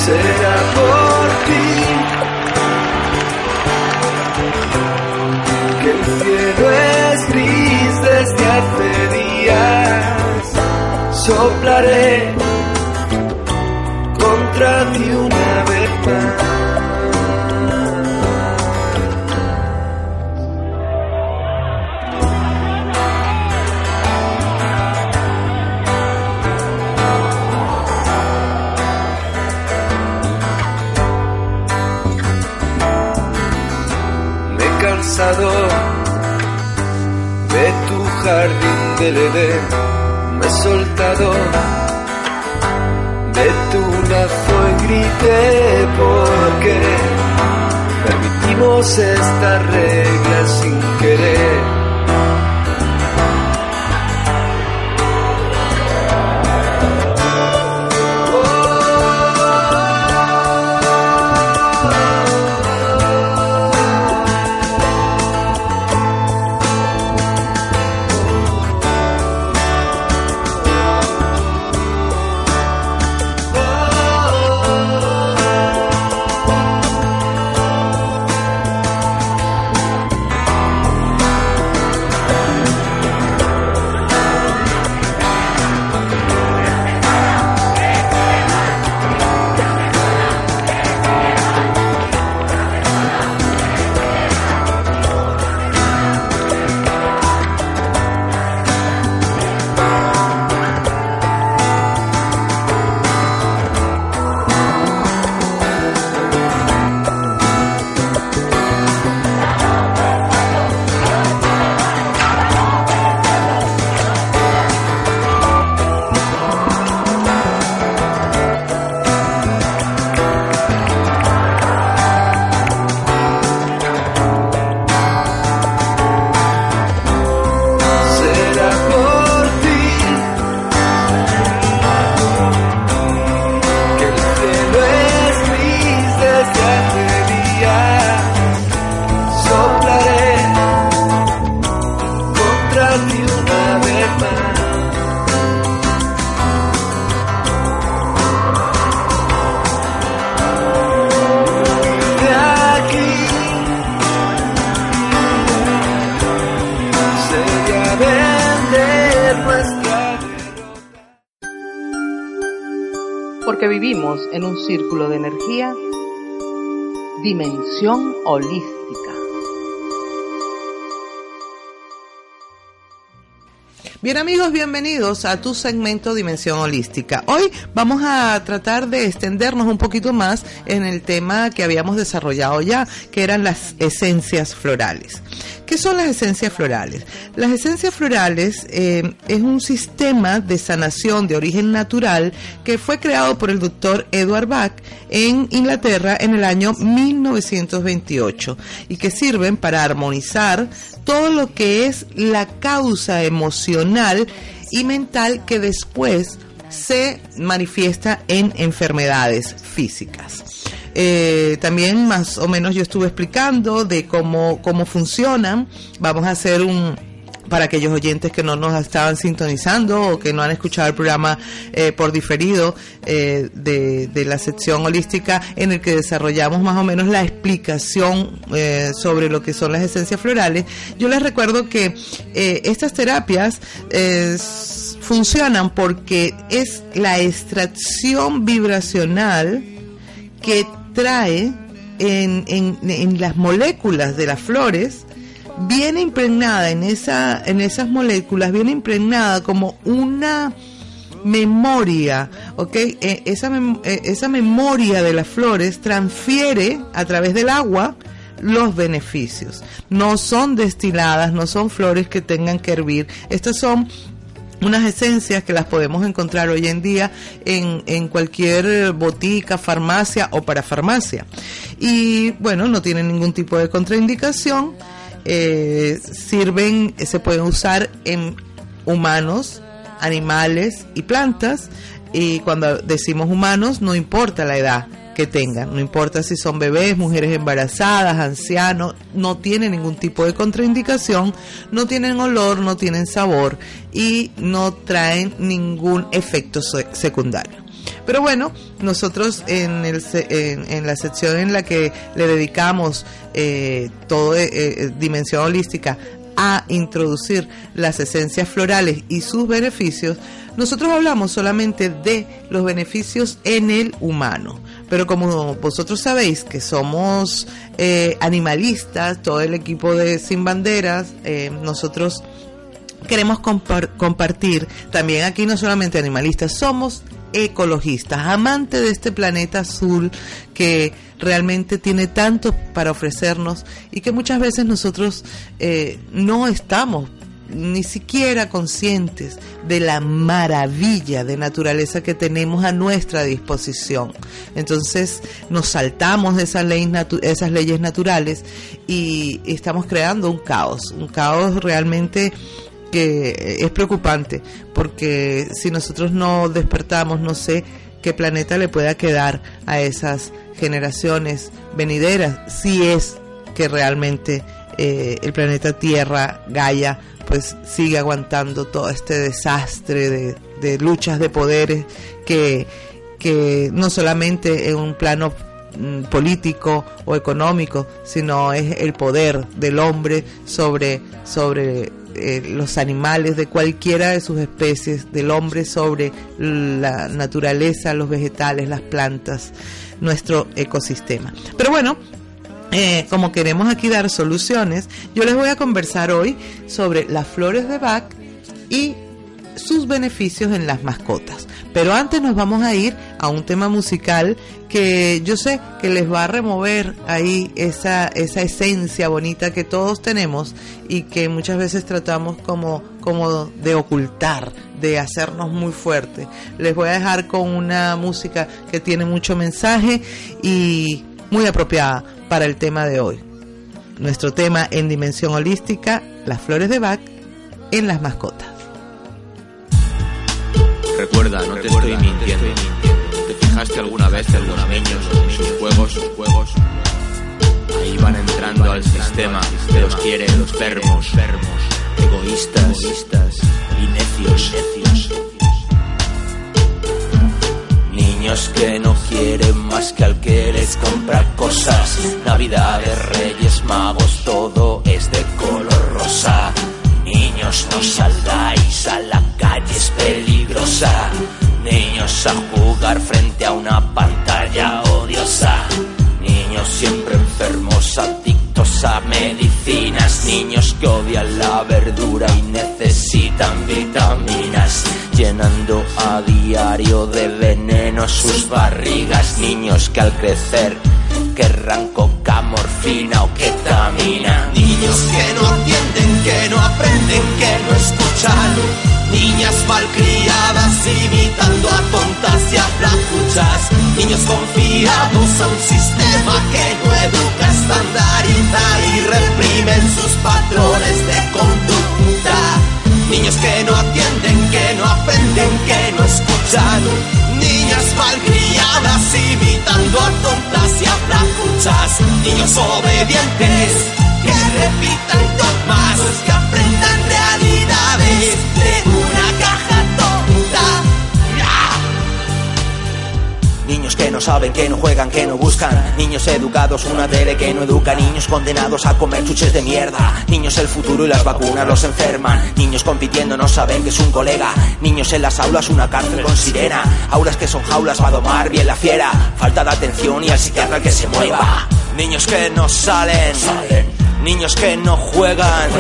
Será por ti que el cielo es gris desde hace días. Soplaré contra ti una vez más. De tu jardín del Edén, me he soltado de tu lazo y grité porque permitimos esta regla sin querer. Holística. Bien amigos, bienvenidos a tu segmento Dimensión Holística. Hoy vamos a tratar de extendernos un poquito más en el tema que habíamos desarrollado ya, que eran las esencias florales. ¿Qué son las esencias florales? Las esencias florales eh, es un sistema de sanación de origen natural que fue creado por el doctor Edward Bach en Inglaterra en el año 1928 y que sirven para armonizar todo lo que es la causa emocional y mental que después se manifiesta en enfermedades físicas. Eh, también más o menos yo estuve explicando de cómo, cómo funcionan. Vamos a hacer un, para aquellos oyentes que no nos estaban sintonizando o que no han escuchado el programa eh, por diferido eh, de, de la sección holística en el que desarrollamos más o menos la explicación eh, sobre lo que son las esencias florales, yo les recuerdo que eh, estas terapias eh, funcionan porque es la extracción vibracional que trae en, en- en las moléculas de las flores viene impregnada en esa en esas moléculas viene impregnada como una memoria, ¿ok? Eh, esa, eh, esa memoria de las flores transfiere a través del agua los beneficios. No son destiladas, no son flores que tengan que hervir. Estas son unas esencias que las podemos encontrar hoy en día en, en cualquier botica, farmacia o para farmacia. Y bueno, no tienen ningún tipo de contraindicación. Eh, sirven, se pueden usar en humanos, animales y plantas. Y cuando decimos humanos, no importa la edad que tengan, no importa si son bebés, mujeres embarazadas, ancianos, no tienen ningún tipo de contraindicación, no tienen olor, no tienen sabor y no traen ningún efecto se- secundario. Pero bueno, nosotros en, el, en, en la sección en la que le dedicamos eh, todo eh, eh, dimensión holística a introducir las esencias florales y sus beneficios, nosotros hablamos solamente de los beneficios en el humano. Pero como vosotros sabéis que somos eh, animalistas, todo el equipo de Sin Banderas, eh, nosotros queremos compar- compartir también aquí no solamente animalistas, somos ecologistas, amantes de este planeta azul que realmente tiene tanto para ofrecernos y que muchas veces nosotros eh, no estamos ni siquiera conscientes de la maravilla de naturaleza que tenemos a nuestra disposición. Entonces nos saltamos de esas esas leyes naturales y estamos creando un caos, un caos realmente que es preocupante porque si nosotros no despertamos, no sé qué planeta le pueda quedar a esas generaciones venideras, si es que realmente eh, el planeta Tierra, Gaia, pues sigue aguantando todo este desastre de, de luchas de poderes que, que no solamente en un plano mm, político o económico, sino es el poder del hombre sobre, sobre eh, los animales de cualquiera de sus especies, del hombre sobre la naturaleza, los vegetales, las plantas, nuestro ecosistema. Pero bueno, eh, como queremos aquí dar soluciones, yo les voy a conversar hoy sobre las flores de Bach y sus beneficios en las mascotas. Pero antes nos vamos a ir a un tema musical que yo sé que les va a remover ahí esa, esa esencia bonita que todos tenemos y que muchas veces tratamos como, como de ocultar, de hacernos muy fuertes. Les voy a dejar con una música que tiene mucho mensaje y muy apropiada para el tema de hoy. Nuestro tema en dimensión holística, las flores de Bach en las mascotas. Recuerda, no te estoy mintiendo. ¿Te fijaste alguna vez en los niños en sus juegos? sus juegos? Ahí van entrando al sistema que los quiere enfermos, egoístas y necios. Niños que no quieren más que al que les compra cosas. Navidades, Reyes, Magos, todo es de color rosa. Niños, no salgáis a la calle, es peligrosa. Niños a jugar frente a una pantalla odiosa. Niños siempre enfermos, adictos a medicinas. Niños que odian la verdura y necesitan vitaminas. Llenando a diario de veneno sus barrigas. Niños que al crecer querrán coca, morfina o ketamina. Niños que no atienden, que no aprenden, que no escuchan. Niñas malcriadas imitando a tontas y a flacuchas. Niños confiados a un sistema que no educa, estandariza y reprimen sus patrones de conducta. Niños que no atienden, que no aprenden, que no escuchan. Niñas malcriadas imitando a tontas y a flacuchas. Niños obedientes que repitan más, que realidades una caja tonta. Niños que no saben, que no juegan, que no buscan. Niños educados, una tele que no educa. Niños condenados a comer chuches de mierda. Niños el futuro y las vacunas los enferman. Niños compitiendo no saben que es un colega. Niños en las aulas una cárcel con sirena. Aulas que son jaulas va a domar bien la fiera. Falta de atención y al psiquiatra que se mueva. Niños que no salen. salen. Niños que no juegan,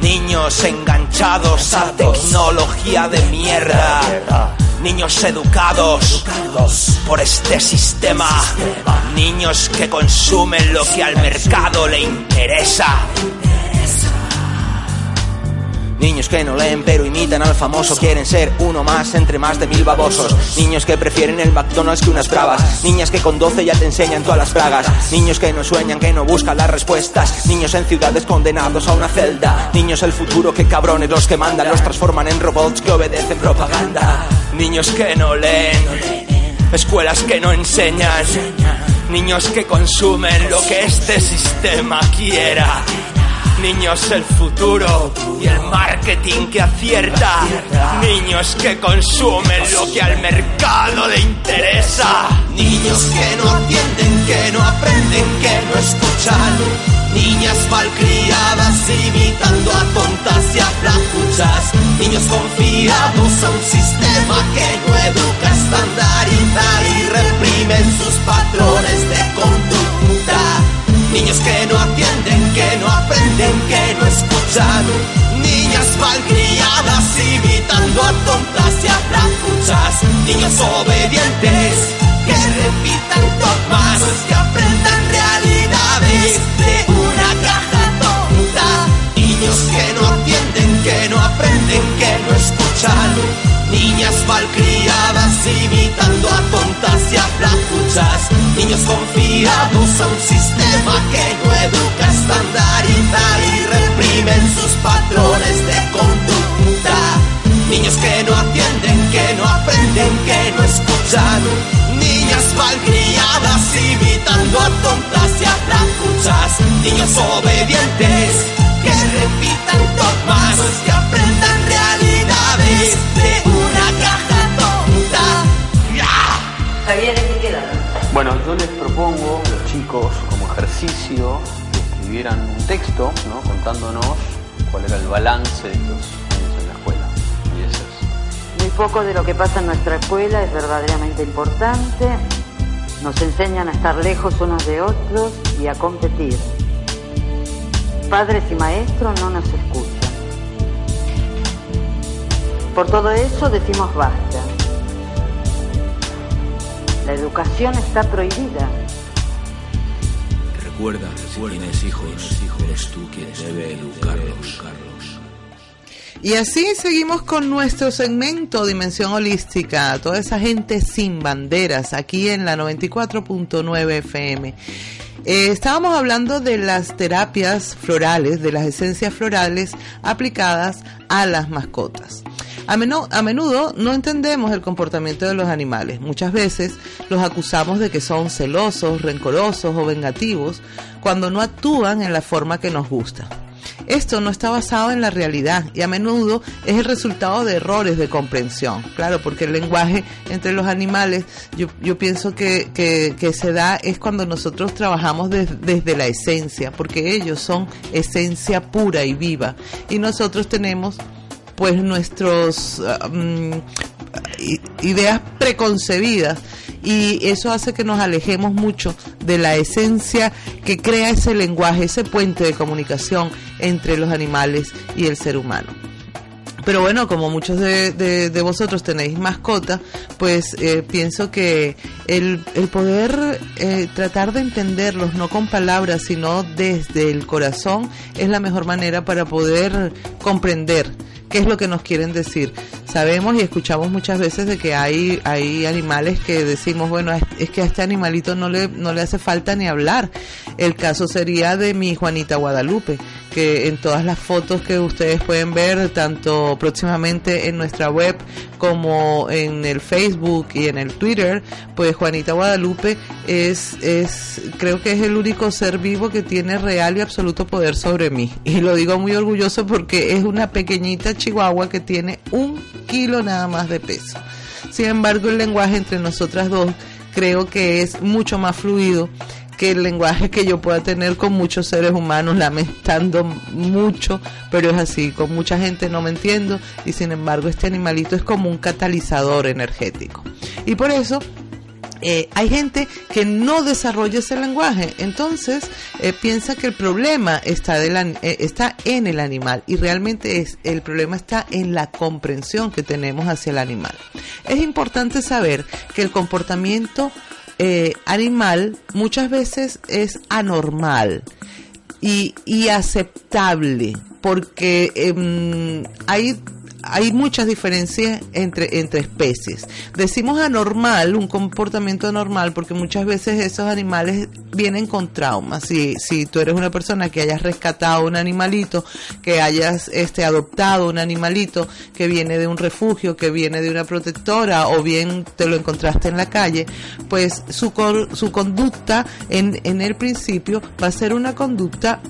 niños enganchados a tecnología de mierda, niños educados por este sistema, niños que consumen lo que al mercado le interesa. Niños que no leen pero imitan al famoso. Quieren ser uno más entre más de mil babosos. Niños que prefieren el McDonald's que unas bravas. Niñas que con 12 ya te enseñan todas las pragas Niños que no sueñan, que no buscan las respuestas. Niños en ciudades condenados a una celda. Niños el futuro que cabrones los que mandan. Los transforman en robots que obedecen propaganda. Niños que no leen. Escuelas que no enseñan. Niños que consumen lo que este sistema quiera Niños el futuro y el marketing que acierta. Niños que consumen lo que al mercado le interesa. Niños que no atienden, que no aprenden, que no escuchan. Niñas malcriadas imitando a tontas y a flacuchas. Niños confiados a un sistema que no educa, estandariza y reprimen sus patrones de conducta. Niños que no atienden, que no aprenden, que no escuchan. Niñas malcriadas imitando a tontas y a flacuchas. Niños obedientes que repitan dogmas, que aprendan realidades de una caja tonta. Niños que no atienden, que no aprenden, que no escuchan. Niñas malcriadas imitando a tontas y a flacuchas. Niños confiados a un sistema que no educa, estandariza y reprimen sus patrones de conducta. Niños que no atienden, que no aprenden, que no escuchan. Niñas malcriadas imitando a tontas y a flacuchas. Niños obedientes que repitan dogmas, que aprendan realidades de Bueno, yo les propongo a los chicos como ejercicio que escribieran un texto, ¿no? Contándonos cuál era el balance de estos años en la escuela. Y eso es. Muy poco de lo que pasa en nuestra escuela es verdaderamente importante. Nos enseñan a estar lejos unos de otros y a competir. Padres y maestros no nos escuchan. Por todo eso decimos basta. La educación está prohibida. Recuerda, si tienes hijos, eres tú quien debe educarlos. Y así seguimos con nuestro segmento Dimensión Holística, toda esa gente sin banderas, aquí en la 94.9 FM. Eh, estábamos hablando de las terapias florales, de las esencias florales aplicadas a las mascotas. A, a menudo no entendemos el comportamiento de los animales. Muchas veces los acusamos de que son celosos, rencorosos o vengativos cuando no actúan en la forma que nos gusta. Esto no está basado en la realidad y a menudo es el resultado de errores de comprensión. Claro, porque el lenguaje entre los animales, yo, yo pienso que, que, se da es cuando nosotros trabajamos des- desde la esencia, porque ellos son esencia pura y viva. Y nosotros tenemos pues nuestros ah, mm, ideas preconcebidas y eso hace que nos alejemos mucho de la esencia que crea ese lenguaje, ese puente de comunicación entre los animales y el ser humano. Pero bueno, como muchos de, de- de vosotros tenéis mascota, pues eh, pienso que el, el poder eh, tratar de entenderlos, no con palabras, sino desde el corazón, es la mejor manera para poder comprender qué es lo que nos quieren decir. Sabemos y escuchamos muchas veces de que hay, hay animales que decimos, bueno, es, que a este animalito no le, no le hace falta ni hablar. El caso sería de mi Juanita Guadalupe, que en todas las fotos que ustedes pueden ver, tanto próximamente en nuestra web como en el Facebook y en el Twitter, pues Juanita Guadalupe es, es, creo que es el único ser vivo que tiene real y absoluto poder sobre mí. Y lo digo muy orgulloso porque es una pequeñita chihuahua que tiene un kilo nada más de peso. Sin embargo, el lenguaje entre nosotras dos creo que es mucho más fluido que el lenguaje que yo pueda tener con muchos seres humanos, lamentando mucho, pero es así, con mucha gente no me entiendo y sin embargo este animalito es como un catalizador energético. Y por eso eh, hay gente que no desarrolla ese lenguaje, entonces eh, piensa que el problema eh, está en el animal y realmente es el problema está en la comprensión que tenemos hacia el animal. Es importante saber que el comportamiento animal muchas veces es anormal y, y aceptable porque em, hay hay muchas diferencias entre, entre especies. Decimos anormal, un comportamiento anormal, porque muchas veces esos animales vienen con traumas. Si, si tú eres una persona que hayas rescatado un animalito, que hayas este, adoptado un animalito que viene de un refugio, que viene de una protectora, o bien te lo encontraste en la calle, pues su, cor- su conducta en, en el principio va a ser una conducta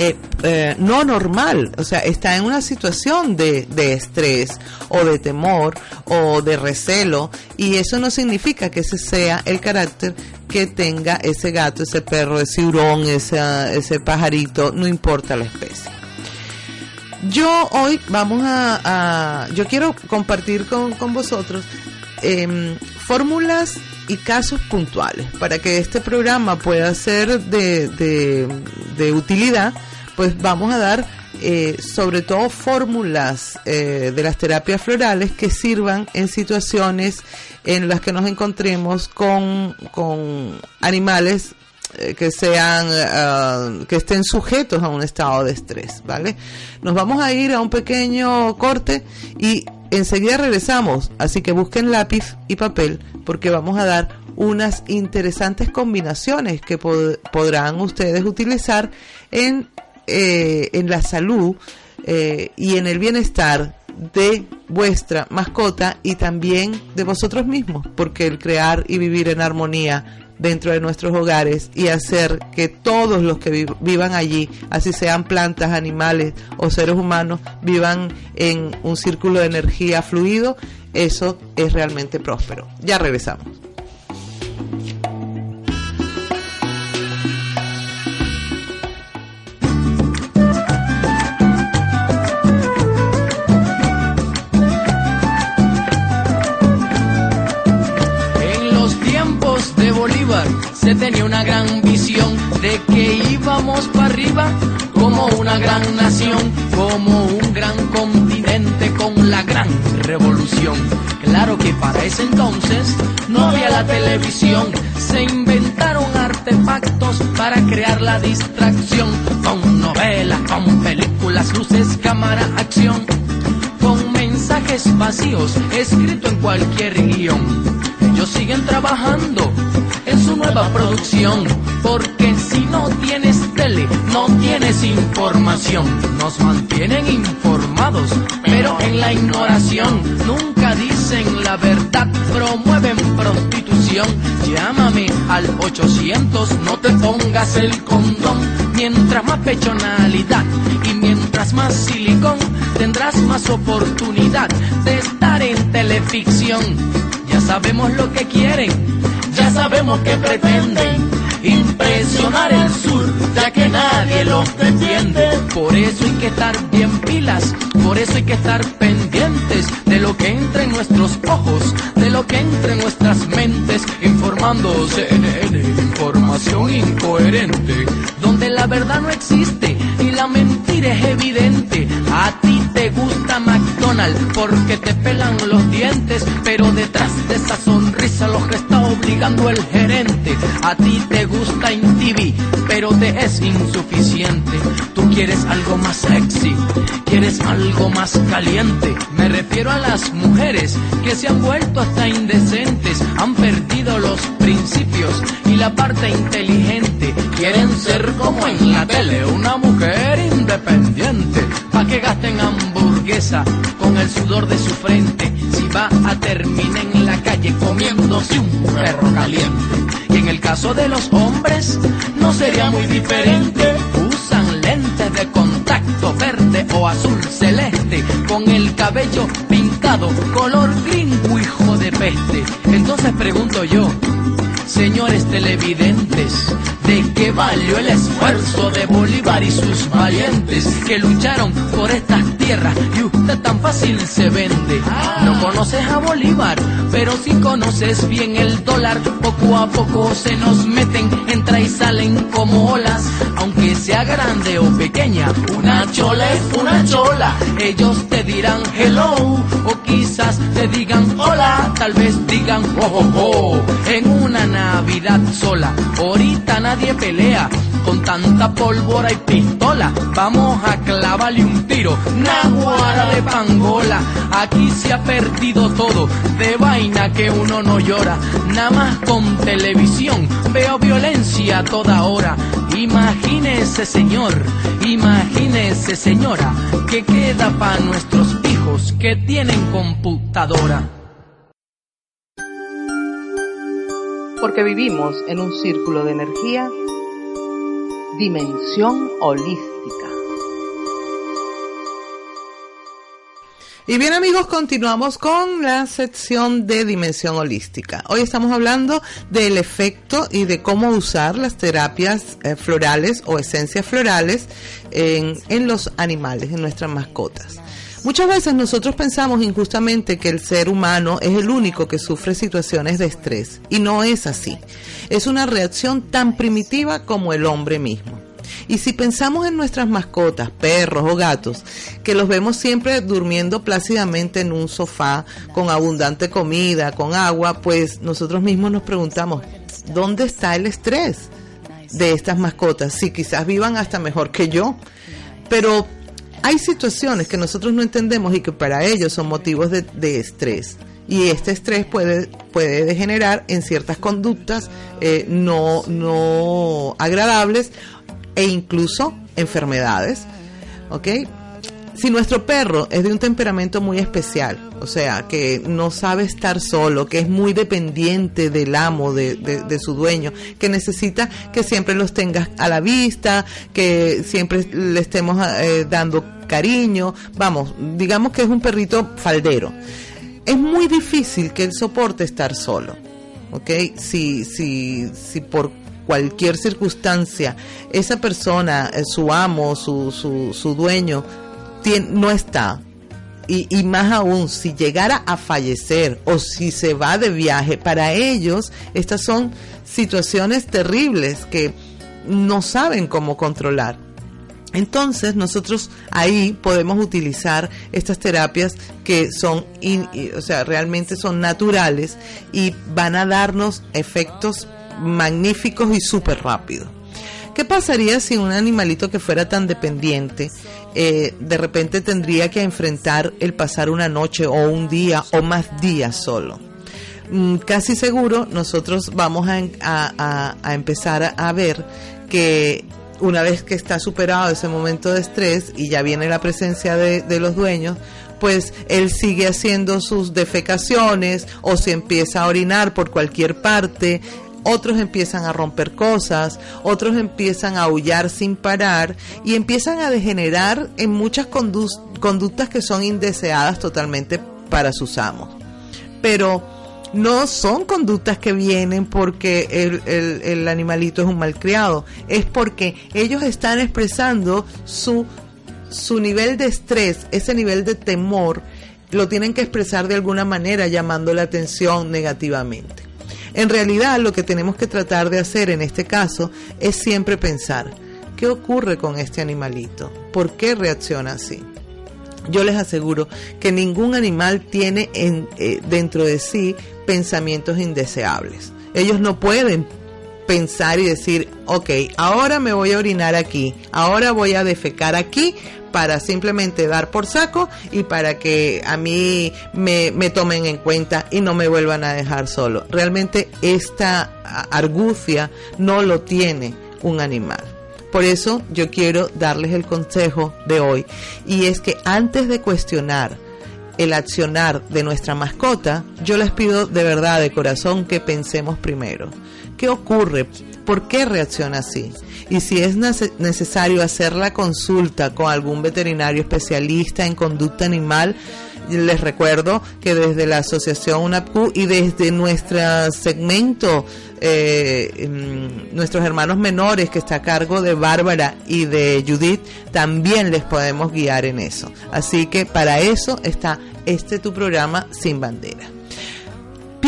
eh, eh, no normal, o sea, está en una situación de, de estrés o de temor o de recelo y eso no significa que ese sea el carácter que tenga ese gato, ese perro, ese hurón, ese, ese pajarito, no importa la especie. Yo hoy vamos a, yo quiero compartir con, con vosotros em, fórmulas y casos puntuales. Para que este programa pueda ser de, de, utilidad, pues vamos a dar eh, sobre todo fórmulas eh, de las terapias florales que sirvan en situaciones en las que nos encontremos con, con animales que sean ah, que estén sujetos a un estado de estrés, ¿vale? Nos vamos a ir a un pequeño corte y enseguida regresamos, así que busquen lápiz y papel porque vamos a dar unas interesantes combinaciones que pod- podrán ustedes utilizar en, eh, en la salud eh, y en el bienestar de vuestra mascota y también de vosotros mismos, porque el crear y vivir en armonía dentro de nuestros hogares y hacer que todos los que vi- vivan allí, así sean plantas, animales o seres humanos, vivan en un círculo de energía fluido, eso es realmente próspero. Ya regresamos. Se tenía una gran visión de que íbamos para arriba como una gran nación, como un gran continente con la gran revolución. Claro que para ese entonces no había la televisión, se inventaron artefactos para crear la distracción, con novelas, con películas, luces, cámara, acción con mensajes vacíos escrito en cualquier guion. Ellos siguen trabajando su nueva producción, porque si no tienes tele, no tienes información. Nos mantienen informados, pero en la ignoración nunca dicen la verdad, promueven prostitución. Llámame al 800, no te pongas el condón. Mientras más pechonalidad y mientras más silicón, tendrás más oportunidad de estar en teleficción. Ya sabemos lo que quieren, ya sabemos que pretenden impresionar el sur, ya que nadie los defiende. Por eso hay que estar bien pilas, por eso hay que estar pendientes de lo que entra en nuestros ojos, de lo que entra en nuestras mentes, informando CNN, información incoherente, donde la verdad no existe y la mentira es evidente. A ti gusta McDonald's porque te pelan los dientes, pero detrás de esa sonrisa los está obligando el gerente. A ti te gusta InTV, pero te es insuficiente. Tú quieres algo más sexy, quieres algo más caliente. Me refiero a las mujeres que se han vuelto hasta indecentes, han perdido los principios y la parte inteligente. Quieren ser como en la tele, una mujer independiente, pa' que gasten hamburguesa con el sudor de su frente. Si va a terminar en la calle comiéndose un perro caliente. Y en el caso de los hombres, no sería muy diferente. Usan lentes de contacto verde o azul celeste, con el cabello pintado, color gringo, hijo de peste. Entonces pregunto yo, señores televidentes, ¿de qué valió el esfuerzo de Bolívar y sus valientes que lucharon por estas tierras y usted tan fácil se vende? No conoces a Bolívar, pero si conoces bien el dólar, poco a poco se nos meten, entra y salen como olas, aunque sea grande o pequeña, una chola es una chola, ellos te dirán hello, o quizás te digan hola, tal vez digan ho ho ho, en una Navidad sola, ahorita pelea, con tanta pólvora y pistola, vamos a clavarle un tiro, naguara de pangola, aquí se ha perdido todo, de vaina que uno no llora, nada más con televisión, veo violencia toda hora, imagínese señor, imagínese señora, que queda para nuestros hijos que tienen computadora. Porque vivimos en un círculo de energía, dimensión holística. Y bien amigos, continuamos con la sección de dimensión holística. Hoy estamos hablando del efecto y de cómo usar las terapias eh, florales o esencias florales en, en los animales, en nuestras mascotas. Muchas veces nosotros pensamos injustamente que el ser humano es el único que sufre situaciones de estrés y no es así. Es una reacción tan primitiva como el hombre mismo. Y si pensamos en nuestras mascotas, perros o gatos, que los vemos siempre durmiendo plácidamente en un sofá, con abundante comida, con agua, pues nosotros mismos nos preguntamos, ¿dónde está el estrés de estas mascotas? Si quizás vivan hasta mejor que yo. Pero hay situaciones que nosotros no entendemos y que para ellos son motivos de, estrés. Y este estrés puede, puede degenerar en ciertas conductas eh, no, no agradables e incluso enfermedades. ¿Ok? Si nuestro perro es de un temperamento muy especial, o sea, que no sabe estar solo, que es muy dependiente del amo, de, de, su dueño, que necesita que siempre los tengas a la vista, que siempre le estemos eh, dando cariño, vamos, digamos que es un perrito faldero. Es muy difícil que él soporte estar solo, ¿ok? Si, si, si por cualquier circunstancia esa persona, eh, su amo, su, su, su dueño, no está. Y, y más aún, si llegara a fallecer o si se va de viaje, para ellos estas son situaciones terribles que no saben cómo controlar. Entonces nosotros ahí podemos utilizar estas terapias que son, o sea, realmente son naturales y van a darnos efectos magníficos y súper rápidos. ¿Qué pasaría si un animalito que fuera tan dependiente eh, de repente tendría que enfrentar el pasar una noche o un día o más días solo? Mm, casi seguro nosotros vamos a, empezar a, a ver que una vez que está superado ese momento de estrés y ya viene la presencia de, de los dueños, pues él sigue haciendo sus defecaciones o se empieza a orinar por cualquier parte, otros empiezan a romper cosas, otros empiezan a aullar sin parar y empiezan a degenerar en muchas condu- conductas que son indeseadas totalmente para sus amos. Pero no son conductas que vienen porque el, el- el animalito es un malcriado, es porque ellos están expresando su, su nivel de estrés, ese nivel de temor, lo tienen que expresar de alguna manera llamando la atención negativamente. En realidad lo que tenemos que tratar de hacer en este caso es siempre pensar, ¿qué ocurre con este animalito? ¿Por qué reacciona así? Yo les aseguro que ningún animal tiene en, eh, dentro de sí pensamientos indeseables. Ellos no pueden pensar y decir, ok, ahora me voy a orinar aquí, ahora voy a defecar aquí para simplemente dar por saco y para que a mí me, me tomen en cuenta y no me vuelvan a dejar solo. Realmente esta argucia no lo tiene un animal. Por eso yo quiero darles el consejo de hoy y es que antes de cuestionar el accionar de nuestra mascota, yo les pido de verdad, de corazón, que pensemos primero. ¿Qué ocurre? ¿Por qué reacciona así? Y si es nece- necesario hacer la consulta con algún veterinario especialista en conducta animal, Les recuerdo que desde la Asociación UNAPCU y desde nuestro segmento, eh, mm, nuestros hermanos menores que está a cargo de Bárbara y de Judith, también les podemos guiar en eso. Así que para eso está este tu programa Sin Bandera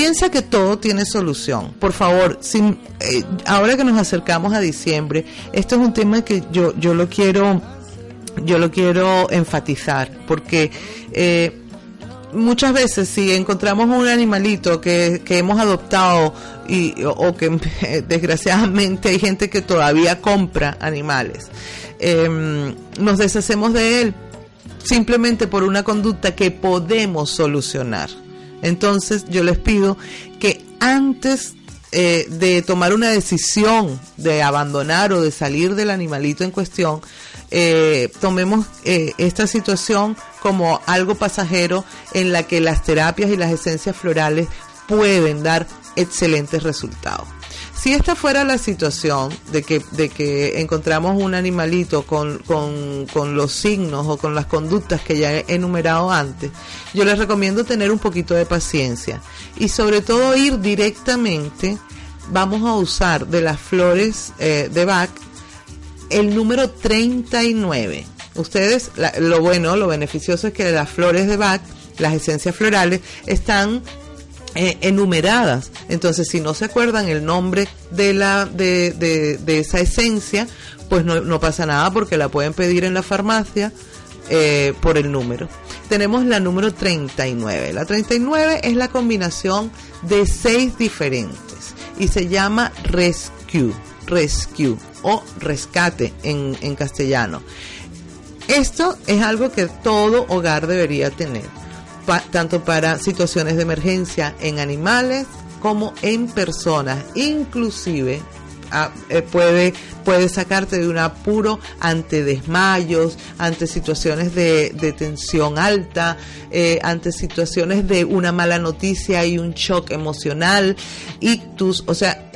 piensa que todo tiene solución. Por favor, eh, ahora que nos acercamos a diciembre, esto es un tema que yo, yo lo quiero, yo lo quiero enfatizar, porque eh, muchas veces si encontramos un animalito que, que hemos adoptado y, o, o que desgraciadamente hay gente que todavía compra animales, em, nos deshacemos de él simplemente por una conducta que podemos solucionar. Entonces yo les pido que antes eh, de tomar una decisión de abandonar o de salir del animalito en cuestión, eh, tomemos eh, esta situación como algo pasajero en la que las terapias y las esencias florales pueden dar excelentes resultados. Si esta fuera la situación de que, de que encontramos un animalito con, con, con los signos o con las conductas que ya he enumerado antes, yo les recomiendo tener un poquito de paciencia y sobre todo ir directamente, vamos a usar de las flores eh, de Bach el número 39. Ustedes, lo bueno, lo beneficioso es que las flores de Bach, las esencias florales, están eh, enumeradas. Entonces, si no se acuerdan el nombre de la de, de, de esa esencia, pues no, no pasa nada porque la pueden pedir en la farmacia eh, por el número. Tenemos la número 39. La 39 es la combinación de seis diferentes y se llama Rescue, Rescue o rescate en, en castellano. Esto es algo que todo hogar debería tener, tanto para situaciones de emergencia en animales como en personas, inclusive ah, eh, puede, puede sacarte de un apuro ante desmayos, ante situaciones de, tensión alta, eh, ante situaciones de una mala noticia y un shock emocional, ictus, o sea,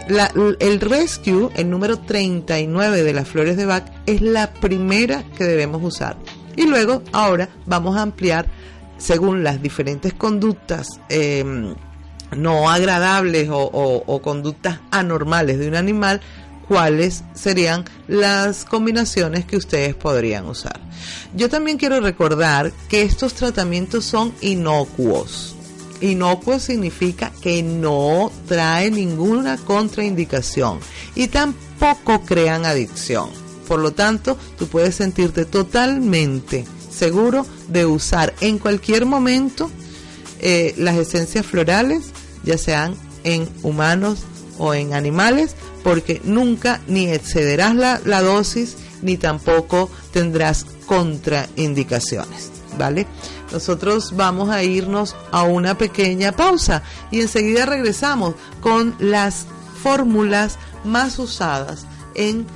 el rescue, el número 39 de las flores de Bach, es la primera que debemos usar. Y luego, ahora, vamos a ampliar según las diferentes conductas eh, no agradables o, o- conductas anormales de un animal, cuáles serían las combinaciones que ustedes podrían usar. Yo también quiero recordar que estos tratamientos son inocuos. Inocuo significa que no trae ninguna contraindicación y tampoco crean adicción. Por lo tanto, tú puedes sentirte totalmente seguro de usar en cualquier momento eh, las esencias florales, ya sean en humanos o en animales, porque nunca ni excederás la, la dosis ni tampoco tendrás contraindicaciones. ¿Vale? Nosotros vamos a irnos a una pequeña pausa y enseguida regresamos con las fórmulas más usadas en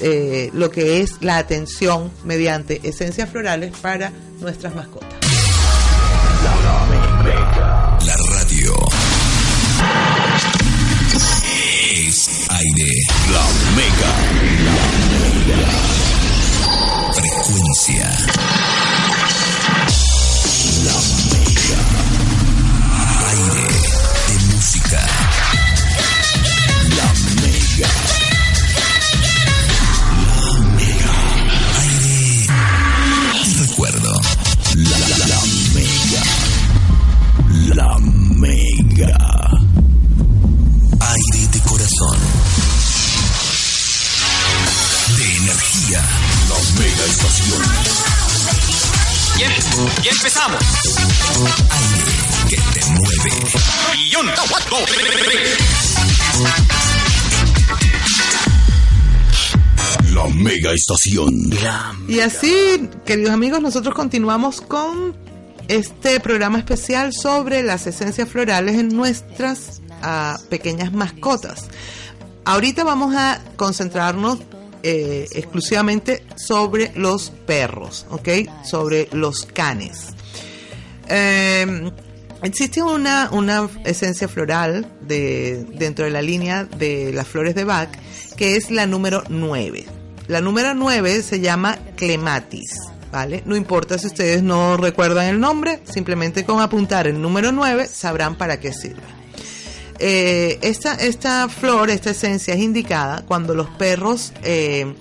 eh, lo que es la atención mediante esencias florales para nuestras mascotas. Estación. Y así, queridos amigos, nosotros continuamos con este programa especial sobre las esencias florales en nuestras ah, pequeñas mascotas. Ahorita vamos a concentrarnos eh, exclusivamente sobre los perros, ¿ok? Sobre los canes. Eh, existe una, una esencia floral de, dentro de la línea de las flores de Bach que es la número 9. La número 9 se llama clematis. ¿vale? No importa si ustedes no recuerdan el nombre, simplemente con apuntar el número 9 sabrán para qué sirve. Eh, esta, esta flor, esta esencia es indicada cuando los perros eh,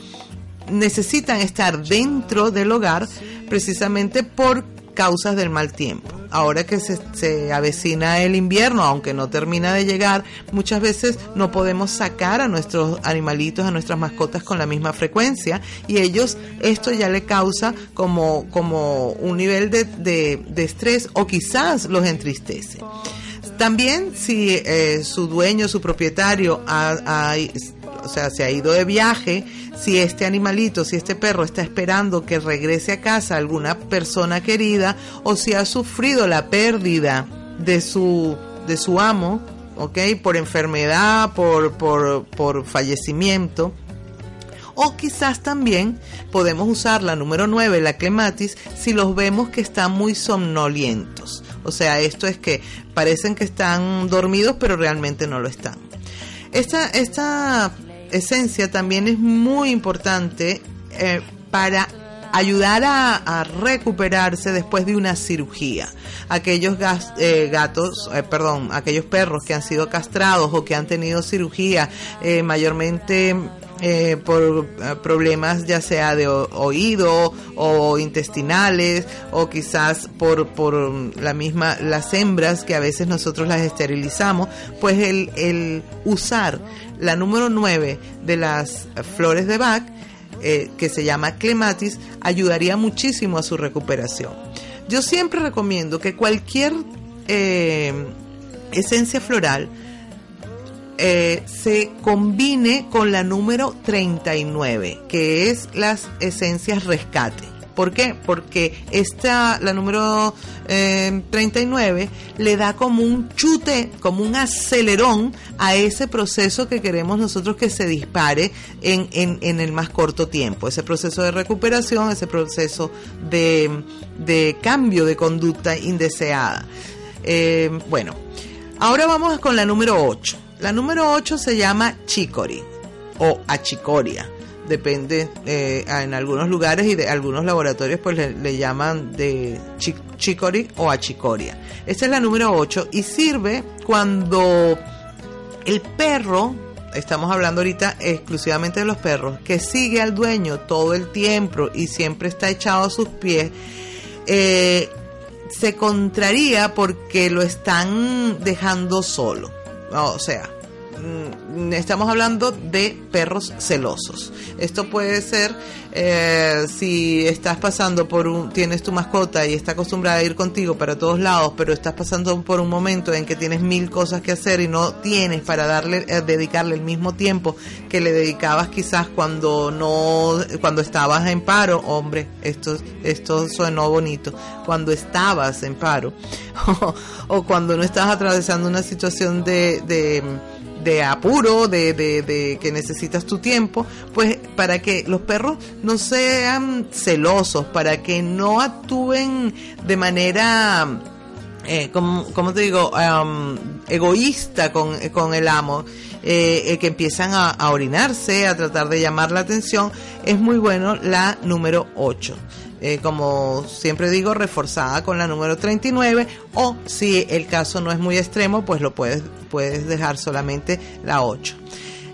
necesitan estar dentro del hogar precisamente por causas del mal tiempo. Ahora que se, se avecina el invierno, aunque no termina de llegar, muchas veces no podemos sacar a nuestros animalitos, a nuestras mascotas con la misma frecuencia y ellos esto ya le causa como, como un nivel de, de- de estrés o quizás los entristece. También si eh, su dueño, su propietario, o sea, se ha ido de viaje, si este animalito, si este perro está esperando que regrese a casa alguna persona querida, o si ha sufrido la pérdida de su, de su amo, ¿ok? Por enfermedad, por, por, por fallecimiento, o quizás también podemos usar la número 9, la clematis, si los vemos que están muy somnolientos. O sea, esto es que parecen que están dormidos, pero realmente no lo están. Esta, esta esencia también es muy importante eh, para ayudar a, recuperarse después de una cirugía. Aquellos eh, gatos, eh, perdón, aquellos perros que han sido castrados o que han tenido cirugía, mayormente por problemas ya sea de oído o intestinales o quizás por, por la misma las hembras que a veces nosotros las esterilizamos pues el usar la número 9 de las flores de Bach eh, que se llama clematis ayudaría muchísimo a su recuperación yo siempre recomiendo que cualquier eh, esencia floral eh, se combine con la número 39, que es las esencias rescate. ¿Por qué? Porque esta, la número eh, 39 le da como un chute, como un acelerón a ese proceso que queremos nosotros que se dispare en, en, en el más corto tiempo. Ese proceso de recuperación, ese proceso de, de cambio de conducta indeseada. Eh, bueno, ahora vamos con la número 8. La número 8 se llama chicory o achicoria. Depende, eh, en algunos lugares y de algunos laboratorios pues le, le llaman de chi- chicory o achicoria. Esta es la número 8 y sirve cuando el perro, estamos hablando ahorita exclusivamente de los perros, que sigue al dueño todo el tiempo y siempre está echado a sus pies, eh, se contraría porque lo están dejando solo. O sea, estamos hablando de perros celosos. Esto puede ser eh, si estás pasando por un, tienes tu mascota y está acostumbrada a ir contigo para todos lados, pero estás pasando por un momento en que tienes mil cosas que hacer y no tienes para darle, eh, dedicarle el mismo tiempo que le dedicabas quizás cuando no, cuando estabas en paro, hombre, esto, esto sonó bonito, cuando estabas en paro, o, cuando no estabas atravesando una situación de de apuro, de, de, de que necesitas tu tiempo, pues para que los perros no sean celosos, para que no actúen de manera, eh, como, te digo, um, egoísta con, con el amo, eh, eh, que empiezan a, a orinarse, a tratar de llamar la atención, es muy bueno la número 8. Eh, como siempre digo, reforzada con la número 39 o si el caso no es muy extremo, pues lo puedes, puedes dejar solamente la 8.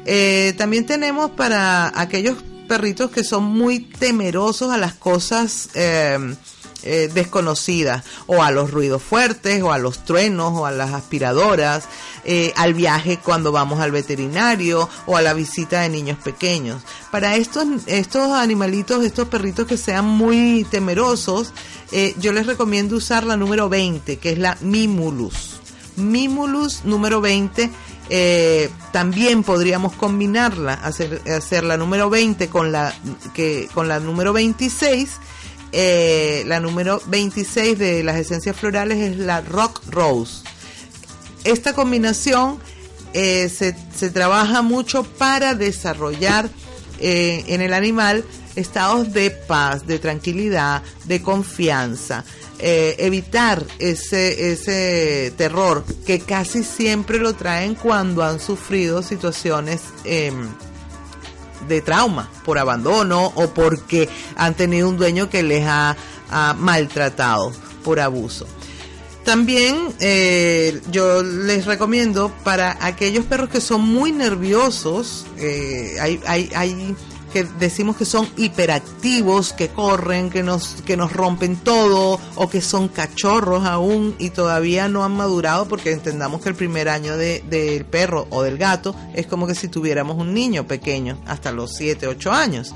Eh, también tenemos para aquellos perritos que son muy temerosos a las cosas eh, eh, desconocidas o a los ruidos fuertes o a los truenos o a las aspiradoras, eh, al viaje cuando vamos al veterinario o a la visita de niños pequeños. Para estos, estos animalitos, estos perritos que sean muy temerosos, eh, yo les recomiendo usar la número 20, que es la Mimulus. Mimulus número 20. eh, también podríamos combinarla, hacer, hacer la número 20 con la, que, con la número 26. Eh, la número 26 de las esencias florales es la Rock Rose. Esta combinación eh, se, se trabaja mucho para desarrollar eh, en el animal estados de paz, de tranquilidad, de confianza, evitar ese, ese terror que casi siempre lo traen cuando han sufrido situaciones eh, de trauma, por abandono o porque han tenido un dueño que les ha, maltratado por abuso. También eh, yo les recomiendo para aquellos perros que son muy nerviosos, eh, hay, hay, hay que decimos que son hiperactivos, que corren, que nos, que nos rompen todo, o que son cachorros aún y todavía no han madurado, porque entendamos que el primer año de- del perro o del gato es como que si tuviéramos un niño pequeño, hasta los 7, 8 años.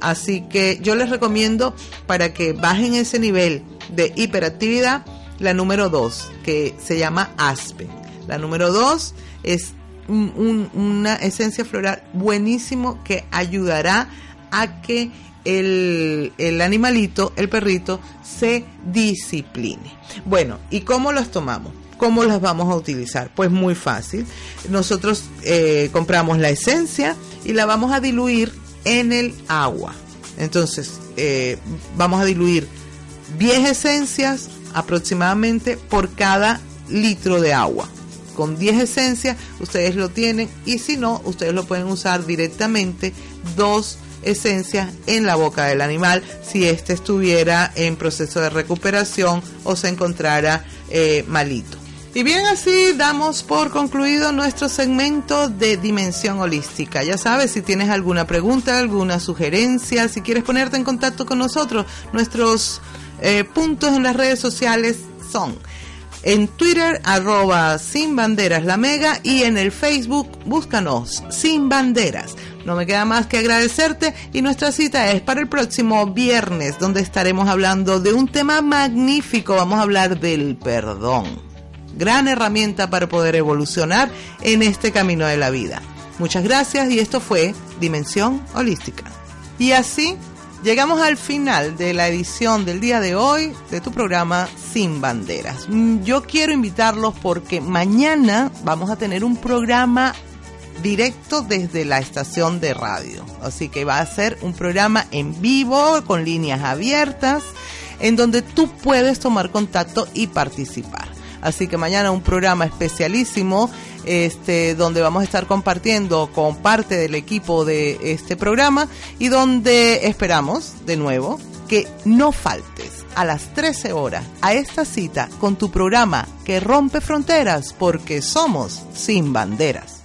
Así que yo les recomiendo para que bajen ese nivel de hiperactividad, la número 2, que se llama Aspen. La número 2 es un- un- una esencia floral buenísimo que ayudará a que el, el animalito, el perrito, se discipline. Bueno, ¿y cómo las tomamos? ¿Cómo las vamos a utilizar? Pues muy fácil. Nosotros eh, compramos la esencia y la vamos a diluir en el agua. Entonces, eh, vamos a diluir 10 esencias aproximadamente por cada litro de agua. Con 10 esencias ustedes lo tienen y si no, ustedes lo pueden usar directamente dos esencias en la boca del animal si éste estuviera en proceso de recuperación o se encontrara eh, malito. Y bien así damos por concluido nuestro segmento de Dimensión Holística. Ya sabes, si tienes alguna pregunta, alguna sugerencia, si quieres ponerte en contacto con nosotros, nuestros eh, puntos en las redes sociales son en Twitter arroba sin banderas la mega y en el Facebook búscanos sin banderas. No me queda más que agradecerte y nuestra cita es para el próximo viernes donde estaremos hablando de un tema magnífico. Vamos a hablar del perdón. Gran herramienta para poder evolucionar en este camino de la vida. Muchas gracias y esto fue Dimensión Holística. Y así llegamos al final de la edición del día de hoy de tu programa Sin Banderas. Mm, Yo quiero invitarlos porque mañana vamos a tener un programa directo desde la estación de radio. Así que va a ser un programa en vivo con líneas abiertas en donde tú puedes tomar contacto y participar. Así que mañana un programa especialísimo este, donde vamos a estar compartiendo con parte del equipo de este programa y donde esperamos de nuevo que no faltes a las 13 horas a esta cita con tu programa que rompe fronteras porque somos sin banderas.